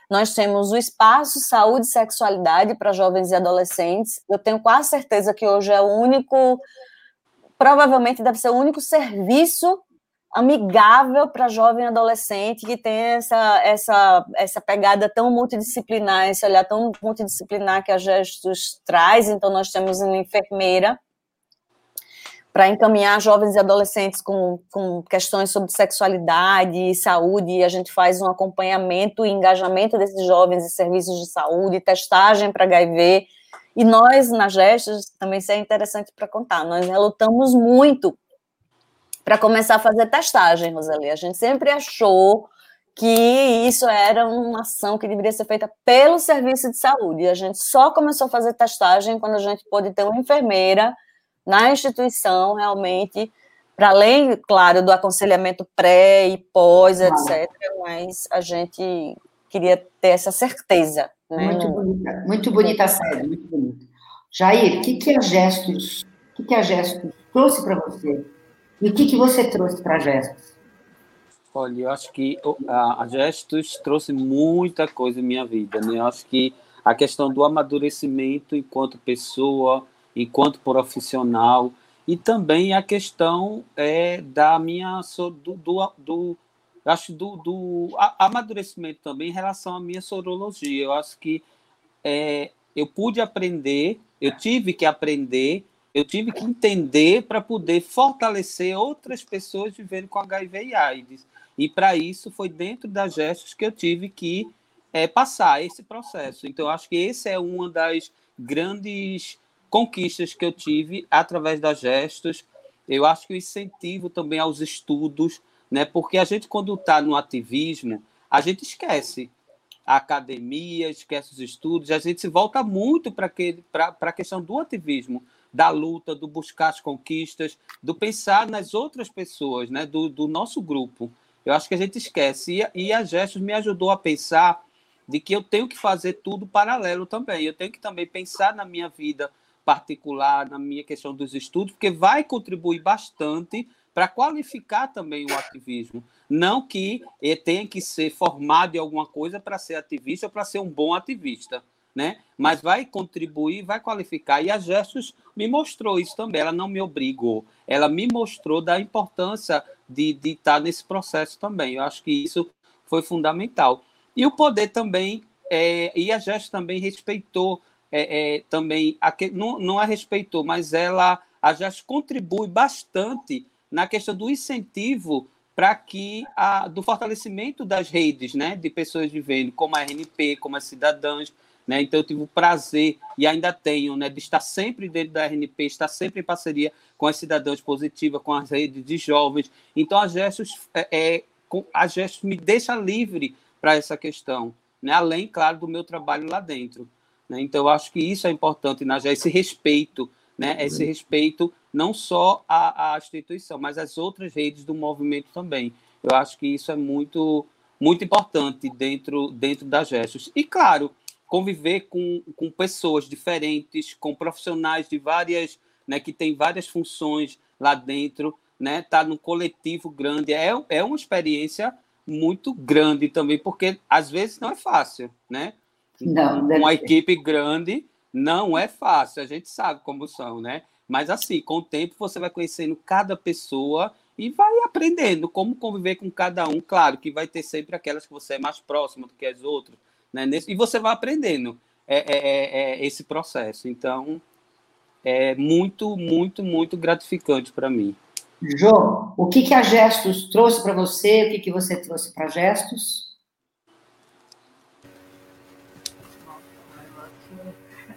Nós temos o espaço saúde e sexualidade para jovens e adolescentes. Eu tenho quase certeza que hoje é o único, provavelmente deve ser o único serviço amigável para jovem adolescente que tem essa, essa, essa pegada tão multidisciplinar, esse olhar tão multidisciplinar que a Gestos traz. Então, nós temos uma enfermeira para encaminhar jovens e adolescentes com, com questões sobre sexualidade e saúde, e a gente faz um acompanhamento e engajamento desses jovens em serviços de saúde, testagem para HIV, e nós, na Gestos, também isso é interessante para contar, nós relutamos muito para começar a fazer testagem, Roseli. A gente sempre achou que isso era uma ação que deveria ser feita pelo serviço de saúde. E a gente só começou a fazer testagem quando a gente pôde ter uma enfermeira na instituição, realmente, para além, claro, do aconselhamento pré e pós, etc., mas a gente queria ter essa certeza. Né? Muito bonita, muito bonita a série, muito bonita. Jair, o que, que a Gestos, o que, que a Gestos trouxe para você? E o que, que você trouxe para Gestos? Olha, eu acho que a, Gestos trouxe muita coisa em minha vida, né? Eu acho que a questão do amadurecimento enquanto pessoa, enquanto profissional, e também a questão é, da minha do, do, do acho do, do amadurecimento também em relação à minha sorologia. Eu acho que é, eu pude aprender, eu tive que aprender eu tive que entender para poder fortalecer outras pessoas vivendo com HIV e AIDS. E para isso foi dentro das gestos que eu tive que é, passar esse processo. Então, acho que esse é uma das grandes conquistas que eu tive através das gestos. Eu acho que o incentivo também aos estudos né? Porque a gente, quando está no ativismo, a gente esquece a academia, esquece os estudos, a gente se volta muito para a questão do ativismo, da luta, do buscar as conquistas, do pensar nas outras pessoas, né? do, do nosso grupo. Eu acho que a gente esquece. E, e a Gestos me ajudou a pensar de que eu tenho que fazer tudo paralelo também. Eu tenho que também pensar na minha vida particular, na minha questão dos estudos, porque vai contribuir bastante para qualificar também o ativismo. Não que tenha que ser formado em alguma coisa para ser ativista ou para ser um bom ativista, né? Mas vai contribuir, vai qualificar. E a Gestos me mostrou isso também. Ela não me obrigou, ela me mostrou da importância de, de estar nesse processo também. Eu acho que isso foi fundamental. E o poder também, é, e a Gestos também respeitou, é, é, também, não, não a respeitou, mas ela, a Gestos contribui bastante na questão do incentivo para que a, do fortalecimento das redes, né, de pessoas vivendo, como a RNP, como as cidadãs, né? Então eu tive o prazer e ainda tenho, né, de estar sempre dentro da RNP, estar sempre em parceria com as cidadãs positivas, com as redes de jovens. Então a Gestos é, é a Gestos me deixa livre para essa questão, né? Além, claro, do meu trabalho lá dentro. Né? Então eu acho que isso é importante Gestos, esse respeito, né? Esse respeito não só à, à instituição, mas às outras redes do movimento também. Eu acho que isso é muito muito importante dentro dentro das gestos. E claro, conviver com, com pessoas diferentes, com profissionais de várias, né, que tem várias funções lá dentro, né, tá no coletivo grande, é, é uma experiência muito grande também, porque às vezes não é fácil, né? Não, uma equipe grande não é fácil, a gente sabe como são, né? Mas assim, com o tempo você vai conhecendo cada pessoa e vai aprendendo como conviver com cada um. Claro que vai ter sempre aquelas que você é mais próximo do que as outras, né? e você vai aprendendo é, é, é, é, esse processo. Então, é muito, muito, muito gratificante para mim. Jô, o que, que a Gestos trouxe para você? O que, que você trouxe para Gestos?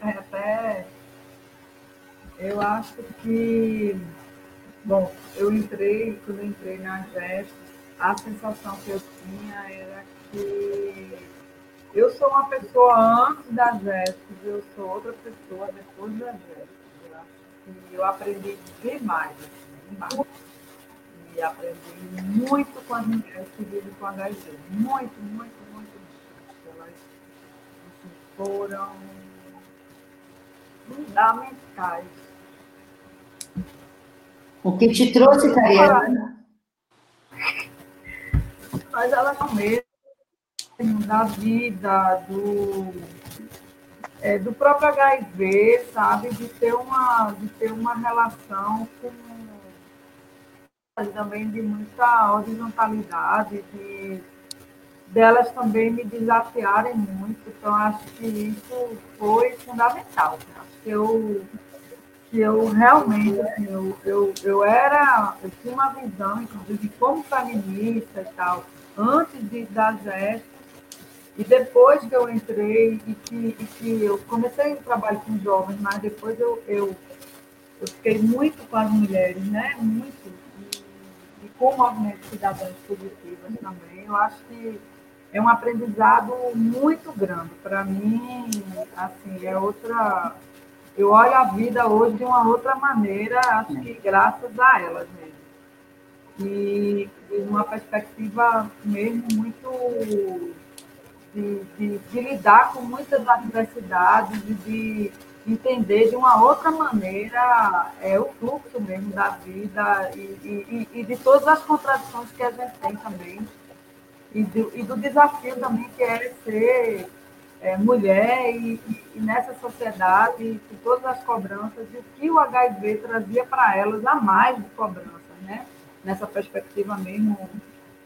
Até eu acho que, bom, eu entrei, quando eu entrei na Gestos, a sensação que eu tinha era que eu sou uma pessoa antes da Jéssica, eu sou outra pessoa depois da Jéssica. Eu acho que eu aprendi demais, assim, demais. E aprendi muito com as mulheres que vivem com HIV. Muito, muito, muito, muito. Elas assim, foram fundamentais. O que te trouxe, Cariana? *laughs* Mas elas são mesmo da vida, do, é, do próprio HIV, sabe? De ter uma, de ter uma relação com também de muita horizontalidade, de delas também me desafiarem muito. Então, acho que isso foi fundamental. Acho que eu, que eu realmente, assim, eu, eu, eu era, eu tinha uma visão, inclusive, como feminista e tal, antes de, da GEST, e depois que eu entrei e que, e que eu comecei o trabalho com jovens, mas depois eu, eu, eu fiquei muito com as mulheres, né? Muito. E, e com o movimento cidadãs positivas também. Eu acho que é um aprendizado muito grande. Para mim, assim, é outra. Eu olho a vida hoje de uma outra maneira, acho que graças a elas mesmo. E de uma perspectiva mesmo muito de, de, de, lidar com muitas adversidades e de entender de uma outra maneira é, o fluxo mesmo da vida e, e, e de todas as contradições que a gente tem também. E do, e do desafio também que é ser é, mulher e, e, nessa sociedade, com todas as cobranças, e o que o HIV trazia para elas a mais de cobranças, né? Nessa perspectiva mesmo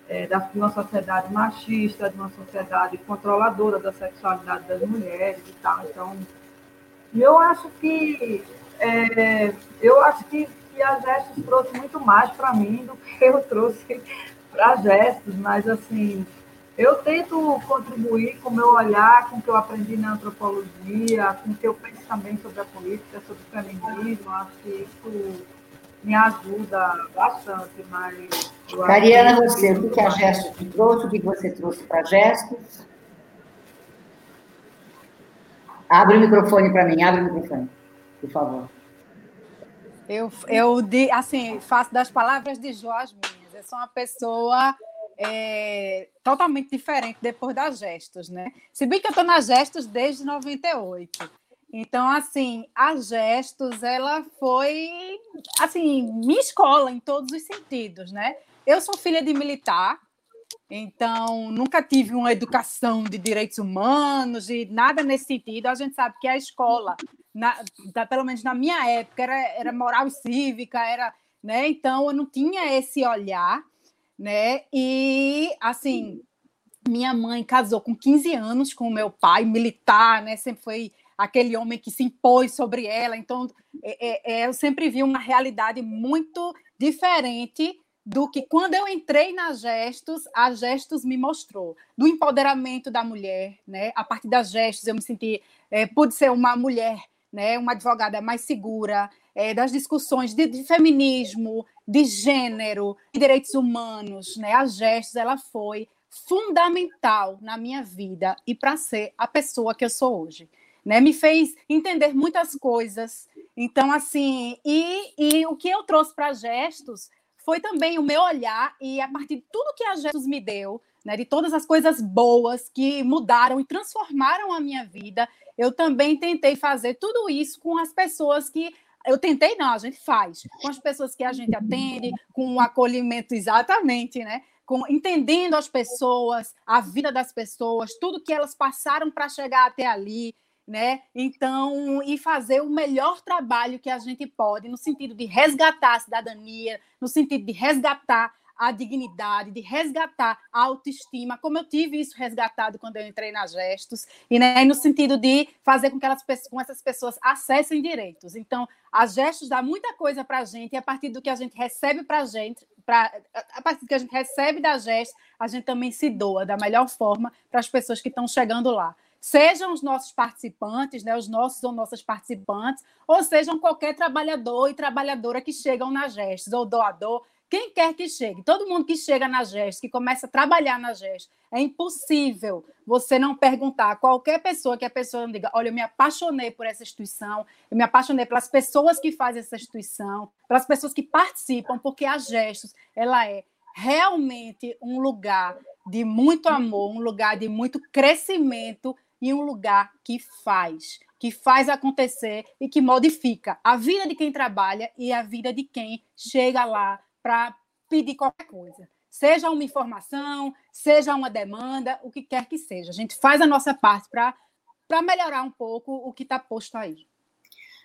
é, de uma sociedade machista, de uma sociedade controladora da sexualidade das mulheres e tal. Então, eu acho que é, eu acho que, que a Gestos trouxe muito mais para mim do que eu trouxe *laughs* para Gestos, mas assim, eu tento contribuir com o meu olhar, com o que eu aprendi na antropologia, com o que eu penso também sobre a política, sobre o feminismo, acho que isso me ajuda bastante, mas... Cariana, você, o que a Gestos te trouxe? O que você trouxe para Gestos? Abre o microfone para mim, abre o microfone, por favor. Eu, eu assim, faço das palavras de Jó as minhas. Eu sou uma pessoa é, totalmente diferente depois das gestos, né? Se bem que eu estou nas gestos desde 98. Então, assim, a Gestos, ela foi, assim, minha escola em todos os sentidos, né? Eu sou filha de militar, então nunca tive uma educação de direitos humanos e nada nesse sentido. A gente sabe que a escola, na, da, pelo menos na minha época, era, era moral e cívica, era, né? Então eu não tinha esse olhar, né? E assim, minha mãe casou com 15 anos com meu pai, militar, né? Sempre foi aquele homem que se impôs sobre ela. Então, é, é, é, eu sempre vi uma realidade muito diferente do que quando eu entrei na Gestos, a Gestos me mostrou do empoderamento da mulher, né? A partir das Gestos eu me senti, é, pude ser uma mulher, né? Uma advogada mais segura, é, das discussões de, de, feminismo, de gênero, de direitos humanos, né? A Gestos ela foi fundamental na minha vida e para ser a pessoa que eu sou hoje né? Me fez entender muitas coisas. Então, assim, e, e o que eu trouxe para gestos foi também o meu olhar, e a partir de tudo que a gestos me deu, né, de todas as coisas boas que mudaram e transformaram a minha vida, eu também tentei fazer tudo isso com as pessoas que eu tentei, não, a gente faz, com as pessoas que a gente atende, com o acolhimento exatamente, né? Com, entendendo as pessoas, a vida das pessoas, tudo que elas passaram para chegar até ali, né? Então, e fazer o melhor trabalho que a gente pode, no sentido de resgatar a cidadania, no sentido de resgatar a dignidade, de resgatar a autoestima, como eu tive isso resgatado quando eu entrei na Gestos, e né, no sentido de fazer com que elas, com essas pessoas acessem direitos. Então, a Gestos dá muita coisa para a gente, e a partir do que a gente recebe para a gente, pra, a partir do que a gente recebe da Gestos, a gente também se doa da melhor forma para as pessoas que estão chegando lá sejam os nossos participantes, né, os nossos ou nossas participantes, ou sejam qualquer trabalhador e trabalhadora que chegam na GESTS, ou doador, quem quer que chegue, todo mundo que chega na GEST, que começa a trabalhar na GEST, é impossível você não perguntar a qualquer pessoa que a pessoa não diga: olha, eu me apaixonei por essa instituição, eu me apaixonei pelas pessoas que fazem essa instituição, pelas pessoas que participam, porque a Gestos ela é realmente um lugar de muito amor, um lugar de muito crescimento e um lugar que faz, que faz acontecer e que modifica a vida de quem trabalha e a vida de quem chega lá para pedir qualquer coisa. Seja uma informação, seja uma demanda, o que quer que seja. A gente faz a nossa parte para melhorar um pouco o que está posto aí.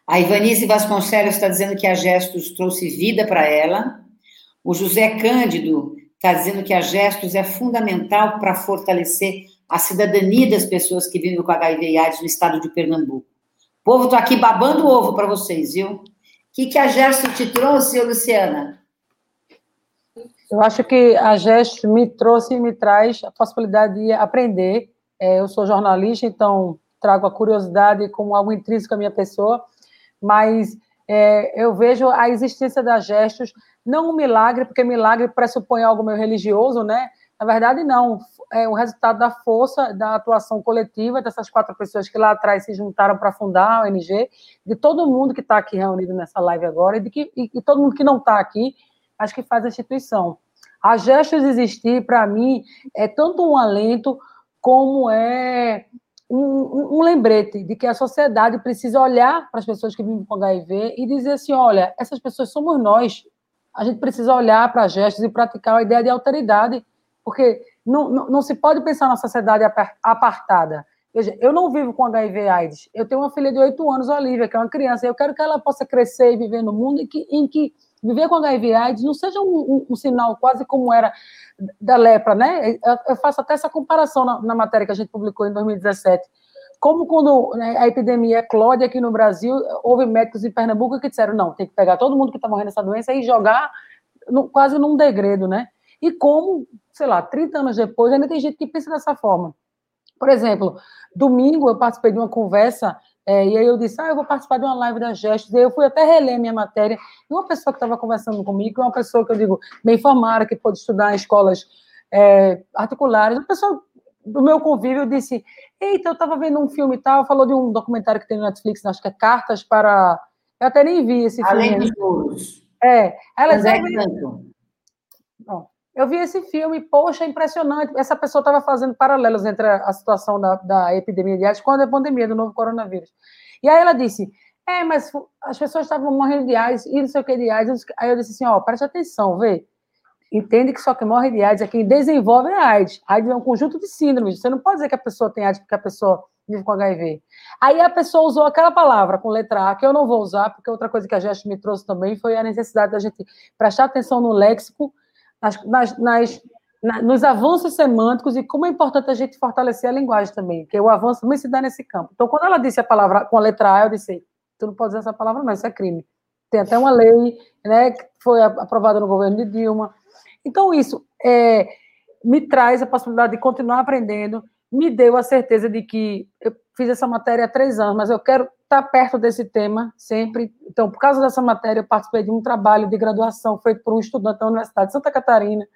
A Ivanice Vasconcelos está dizendo que a Gestos trouxe vida para ela. O José Cândido está dizendo que a Gestos é fundamental para fortalecer a cidadania das pessoas que vivem com HIV e AIDS no estado de Pernambuco. Povo está aqui babando o ovo para vocês, viu? O que, que a Gesto te trouxe, Luciana? Eu acho que a Gesto me trouxe e me traz a possibilidade de aprender. É, eu sou jornalista, então trago a curiosidade como algo intrínseco à minha pessoa, mas é, eu vejo a existência das gestos não um milagre, porque milagre pressupõe algo meio religioso, né? Na verdade, não. É o resultado da força da atuação coletiva dessas quatro pessoas que lá atrás se juntaram para fundar a ONG, de todo mundo que está aqui reunido nessa live agora, e, de que, e, e todo mundo que não está aqui, acho que faz a instituição. A Gestos existir, para mim, é tanto um alento como é um, um, lembrete de que a sociedade precisa olhar para as pessoas que vivem com HIV e dizer assim: olha, essas pessoas somos nós. A gente precisa olhar para gestos e praticar a ideia de alteridade porque não, não, não se pode pensar na sociedade apartada. Veja, eu não vivo com HIV AIDS. Eu tenho uma filha de 8 anos, Olivia, que é uma criança. Eu quero que ela possa crescer e viver no mundo em que, em que viver com HIV AIDS não seja um, um, um, sinal quase como era da lepra, né? Eu, eu faço até essa comparação na, na, matéria que a gente publicou em 2017. Como quando né, a epidemia eclode aqui no Brasil, houve médicos em Pernambuco que disseram, não, tem que pegar todo mundo que está morrendo dessa doença e jogar no, quase num degredo, né? E como, sei lá, 30 anos depois, ainda tem gente que pensa dessa forma. Por exemplo, domingo eu participei de uma conversa É, e aí eu disse, ah, eu vou participar de uma live da Gestos. E aí eu fui até reler minha matéria. E uma pessoa que estava conversando comigo, uma pessoa que eu digo, bem formada, que pôde estudar em escolas é, articulares, uma pessoa do meu convívio disse, eita, eu estava vendo um filme e tal, falou de um documentário que tem no Netflix, acho que é Cartas para... Eu até nem vi esse filme. Além dos muros. É. Ela disse, é eu vi esse filme, poxa, impressionante. Essa pessoa estava fazendo paralelos entre a, situação da, da epidemia de AIDS com a pandemia do novo coronavírus. E aí ela disse, é, mas as pessoas estavam morrendo de AIDS e não sei o que de AIDS. Aí eu disse assim, ó, preste atenção, vê. Entende que só quem morre de AIDS é quem desenvolve a AIDS. AIDS é um conjunto de síndromes. Você não pode dizer que a pessoa tem AIDS porque a pessoa vive com HIV. Aí a pessoa usou aquela palavra com letra A, que eu não vou usar, porque outra coisa que a Geste me trouxe também foi a necessidade da gente prestar atenção no léxico nas, nas, nas na, nos avanços semânticos e como é importante a gente fortalecer a linguagem também, porque o avanço também se dá nesse campo. Então, quando ela disse a palavra com a letra A, eu disse, tu não pode dizer essa palavra não, isso é crime. Tem até uma lei, né, que foi aprovada no governo de Dilma. Então, isso é, me traz a possibilidade de continuar aprendendo, me deu a certeza de que eu fiz essa matéria há três anos, mas eu quero estar perto desse tema sempre. Então, por causa dessa matéria, eu participei de um trabalho de graduação feito por um estudante da Universidade de Santa Catarina,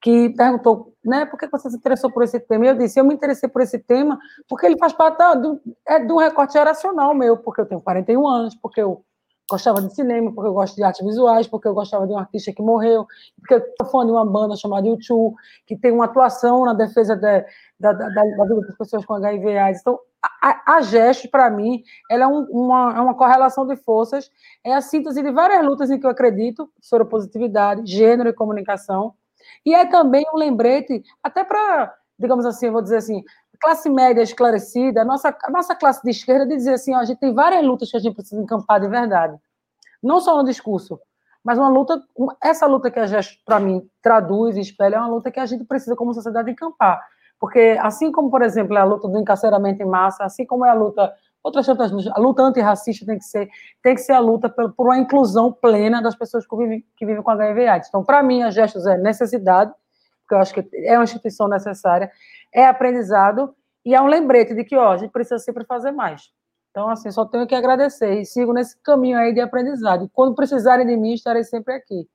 que perguntou, né, por que você se interessou por esse tema? E eu disse, eu me interessei por esse tema porque ele faz parte do, é, do recorte geracional meu, porque eu tenho 41 anos, porque eu gostava de cinema, porque eu gosto de artes visuais, porque eu gostava de um artista que morreu, porque eu sou fã de uma banda chamada U2, que tem uma atuação na defesa de, da, da, da, vida das pessoas com HIV AIDS. Então, a, a GEST, para mim, ela é um, uma, é uma correlação de forças, é a síntese de várias lutas em que eu acredito, sobre positividade, gênero e comunicação, e é também um lembrete, até para, digamos assim, vou dizer assim, classe média esclarecida, a nossa, a nossa classe de esquerda, de dizer assim, ó, a gente tem várias lutas que a gente precisa encampar de verdade. Não só no discurso, mas uma luta, essa luta que a GEST, para mim, traduz e espelha, é uma luta que a gente precisa, como sociedade, encampar. Porque, assim como, por exemplo, é a luta do encarceramento em massa, assim como é a luta, outras tantas a luta antirracista tem que ser, tem que ser a luta por, uma inclusão plena das pessoas que vivem, que vivem com HIV AIDS. Então, para mim, a Gestos é necessidade, porque eu acho que é uma instituição necessária, é aprendizado e é um lembrete de que, ó, a gente precisa sempre fazer mais. Então, assim, só tenho que agradecer e sigo nesse caminho aí de aprendizado. E quando precisarem de mim, estarei sempre aqui.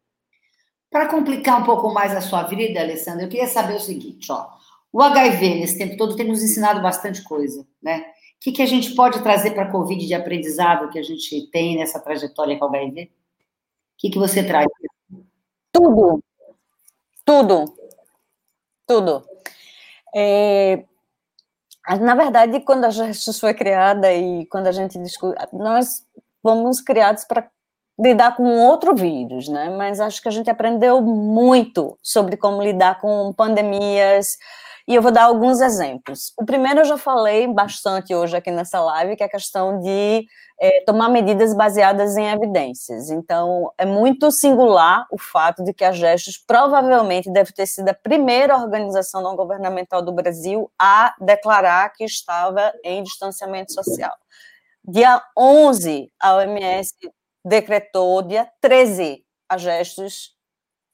Para complicar um pouco mais a sua vida, Alessandra, eu queria saber o seguinte, ó. O HIV, nesse tempo todo, tem nos ensinado bastante coisa, né? O que, que a gente pode trazer para a Covid de aprendizado que a gente tem nessa trajetória com o HIV? O que, que você traz? Tudo. Tudo. Tudo. É, na verdade, quando a Gestos foi criada e quando a gente discute, nós fomos criados para lidar com outro vírus, né? Mas acho que a gente aprendeu muito sobre como lidar com pandemias, e eu vou dar alguns exemplos. O primeiro eu já falei bastante hoje aqui nessa live, que é a questão de é, tomar medidas baseadas em evidências. Então, é muito singular o fato de que a Gestos provavelmente deve ter sido a primeira organização não governamental do Brasil a declarar que estava em distanciamento social. Dia 11, a OMS decretou, dia 13, a Gestos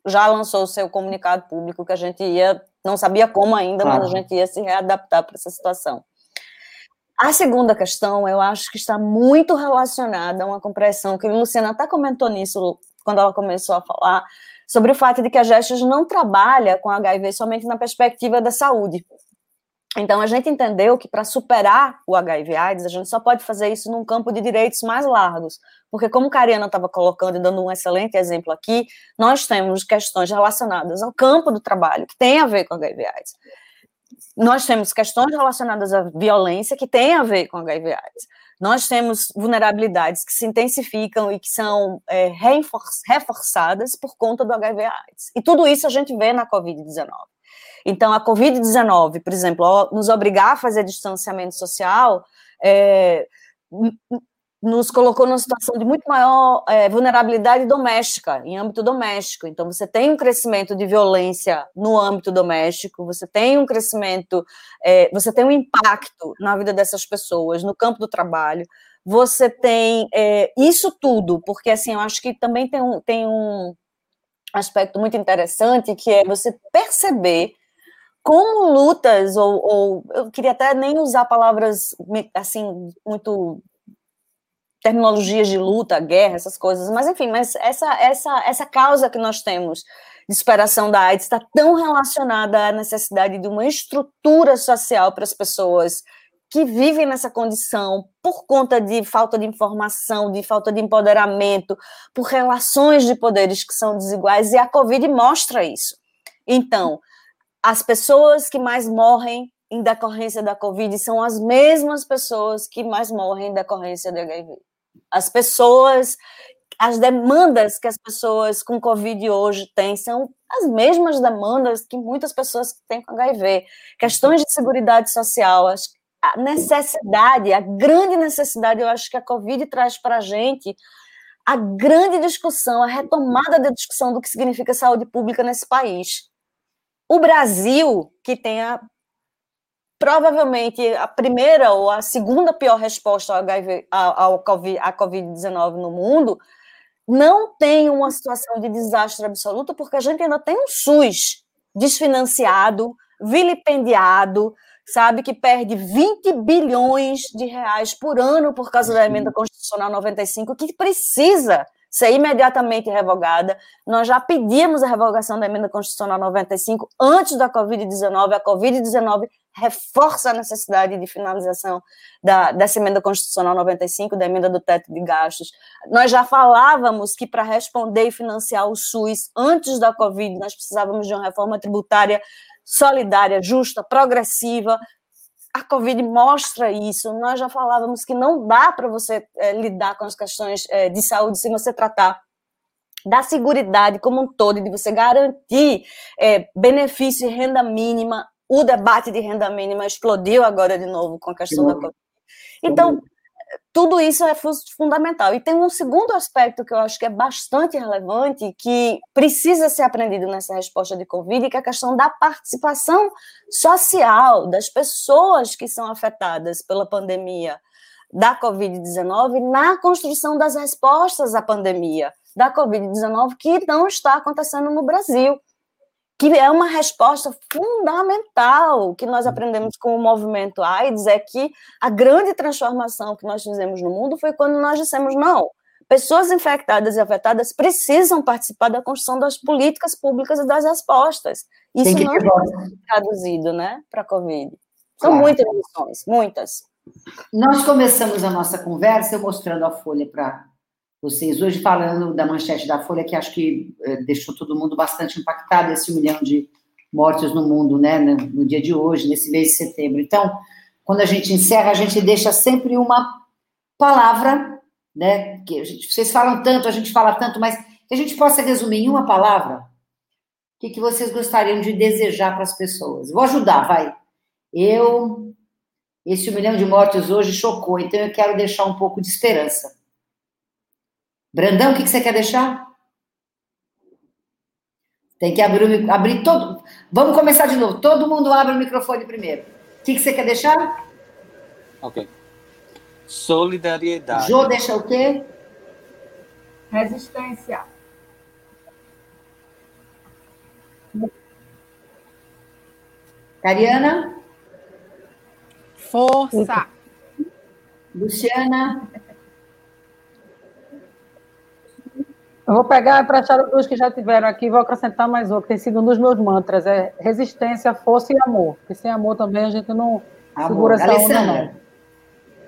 já lançou o seu comunicado público que a gente ia não sabia como ainda, claro. mas a gente ia se readaptar para essa situação. A segunda questão, eu acho que está muito relacionada a uma compreensão que a Luciana até comentou nisso quando ela começou a falar sobre o fato de que a Gestos não trabalha com HIV somente na perspectiva da saúde. Então, a gente entendeu que para superar o HIV/AIDS, a gente só pode fazer isso num campo de direitos mais largos, porque, como Cariana estava colocando e dando um excelente exemplo aqui, nós temos questões relacionadas ao campo do trabalho, que tem a ver com HIV/AIDS. Nós temos questões relacionadas à violência, que tem a ver com HIV/AIDS. Nós temos vulnerabilidades que se intensificam e que são é, reforçadas por conta do HIV/AIDS. E tudo isso a gente vê na Covid-19. Então, a Covid-19, por exemplo, nos obrigar a fazer distanciamento social, é, nos colocou numa situação de muito maior é, vulnerabilidade doméstica, em âmbito doméstico. Então, você tem um crescimento de violência no âmbito doméstico, você tem um crescimento, é, você tem um impacto na vida dessas pessoas, no campo do trabalho, você tem é, isso tudo, porque, assim, eu acho que também tem um, tem um aspecto muito interessante, que é você perceber como lutas, ou, ou, eu queria até nem usar palavras assim, muito terminologias de luta, guerra, essas coisas, mas enfim, mas essa, essa, essa causa que nós temos de superação da AIDS está tão relacionada à necessidade de uma estrutura social para as pessoas que vivem nessa condição por conta de falta de informação, de falta de empoderamento, por relações de poderes que são desiguais, e a Covid mostra isso. Então, as pessoas que mais morrem em decorrência da Covid são as mesmas pessoas que mais morrem em decorrência do HIV. As pessoas, as demandas que as pessoas com Covid hoje têm são as mesmas demandas que muitas pessoas têm com HIV. Questões de segurança social, a necessidade, a grande necessidade, eu acho que a Covid traz para a gente a grande discussão, a retomada da discussão do que significa saúde pública nesse país. O Brasil, que tem a, provavelmente a primeira ou a segunda pior resposta ao HIV, ao, à Covid-19 no mundo, não tem uma situação de desastre absoluto, porque a gente ainda tem um SUS desfinanciado, vilipendiado, sabe, que perde 20 bilhões de reais por ano por causa da emenda constitucional 95, que precisa ser imediatamente revogada. Nós já pedimos a revogação da emenda constitucional 95 antes da Covid-19. A Covid-19 reforça a necessidade de finalização da, dessa emenda constitucional 95, da emenda do teto de gastos. Nós já falávamos que para responder e financiar o SUS antes da Covid, nós precisávamos de uma reforma tributária solidária, justa, progressiva. A Covid mostra isso. Nós já falávamos que não dá para você é, lidar com as questões é, de saúde se você tratar da seguridade como um todo, de você garantir é, benefício e renda mínima. O debate de renda mínima explodiu agora de novo com a questão da Covid. Então, tudo isso é fundamental. E tem um segundo aspecto que eu acho que é bastante relevante, que precisa ser aprendido nessa resposta de Covid, que é a questão da participação social das pessoas que são afetadas pela pandemia da Covid-19 na construção das respostas à pandemia da Covid-19, que não está acontecendo no Brasil que é uma resposta fundamental que nós aprendemos com o movimento AIDS, é que a grande transformação que nós fizemos no mundo foi quando nós dissemos, não, pessoas infectadas e afetadas precisam participar da construção das políticas públicas e das respostas. Isso não é traduzido, né, para a Covid. São claro. muitas lições, muitas. Nós começamos a nossa conversa eu mostrando a folha para vocês hoje falando da manchete da Folha, que acho que eh, deixou todo mundo bastante impactado, esse milhão de mortes no mundo, né, no, no dia de hoje, nesse mês de setembro. Então, quando a gente encerra, a gente deixa sempre uma palavra, né, que gente, vocês falam tanto, a gente fala tanto, mas que a gente possa resumir em uma palavra, o que, que vocês gostariam de desejar para as pessoas? Vou ajudar, vai. Eu, esse milhão de mortes hoje chocou, então eu quero deixar um pouco de esperança. Brandão, o que, você quer deixar? Tem que abrir, abrir todo. Vamos começar de novo. Todo mundo abre o microfone primeiro. O que, você quer deixar? Ok. Solidariedade. Jô deixa o quê? Resistência. Cariana? Força. Luciana? Eu vou pegar e emprestar os que já tiveram aqui, vou acrescentar mais um, que tem sido um dos meus mantras, é resistência, força e amor. Porque sem amor também a gente não amor. segura essa onda, não.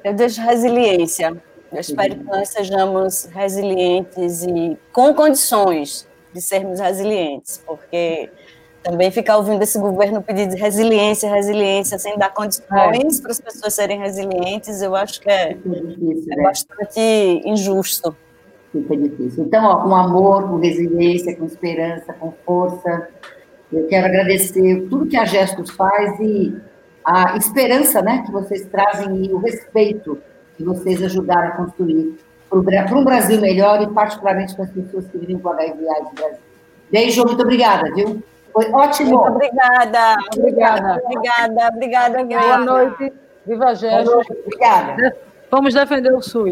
Eu deixo resiliência. Eu espero que nós sejamos resilientes e com condições de sermos resilientes, porque também ficar ouvindo esse governo pedir resiliência, resiliência, sem dar condições é. para as pessoas serem resilientes, eu acho que é, é, difícil, é né? bastante injusto fica difícil. Então, ó, com amor, com resiliência, com esperança, com força, eu quero agradecer tudo que a Gestos faz e a esperança né, que vocês trazem e o respeito que vocês ajudaram a construir para um Brasil melhor e particularmente para as pessoas que vivem com HIV no Brasil. Beijo, muito obrigada, viu? Foi ótimo. Muito obrigada. Obrigada. Obrigada, obrigada. Boa noite. Viva Gestos. Obrigada. Vamos defender o SUS.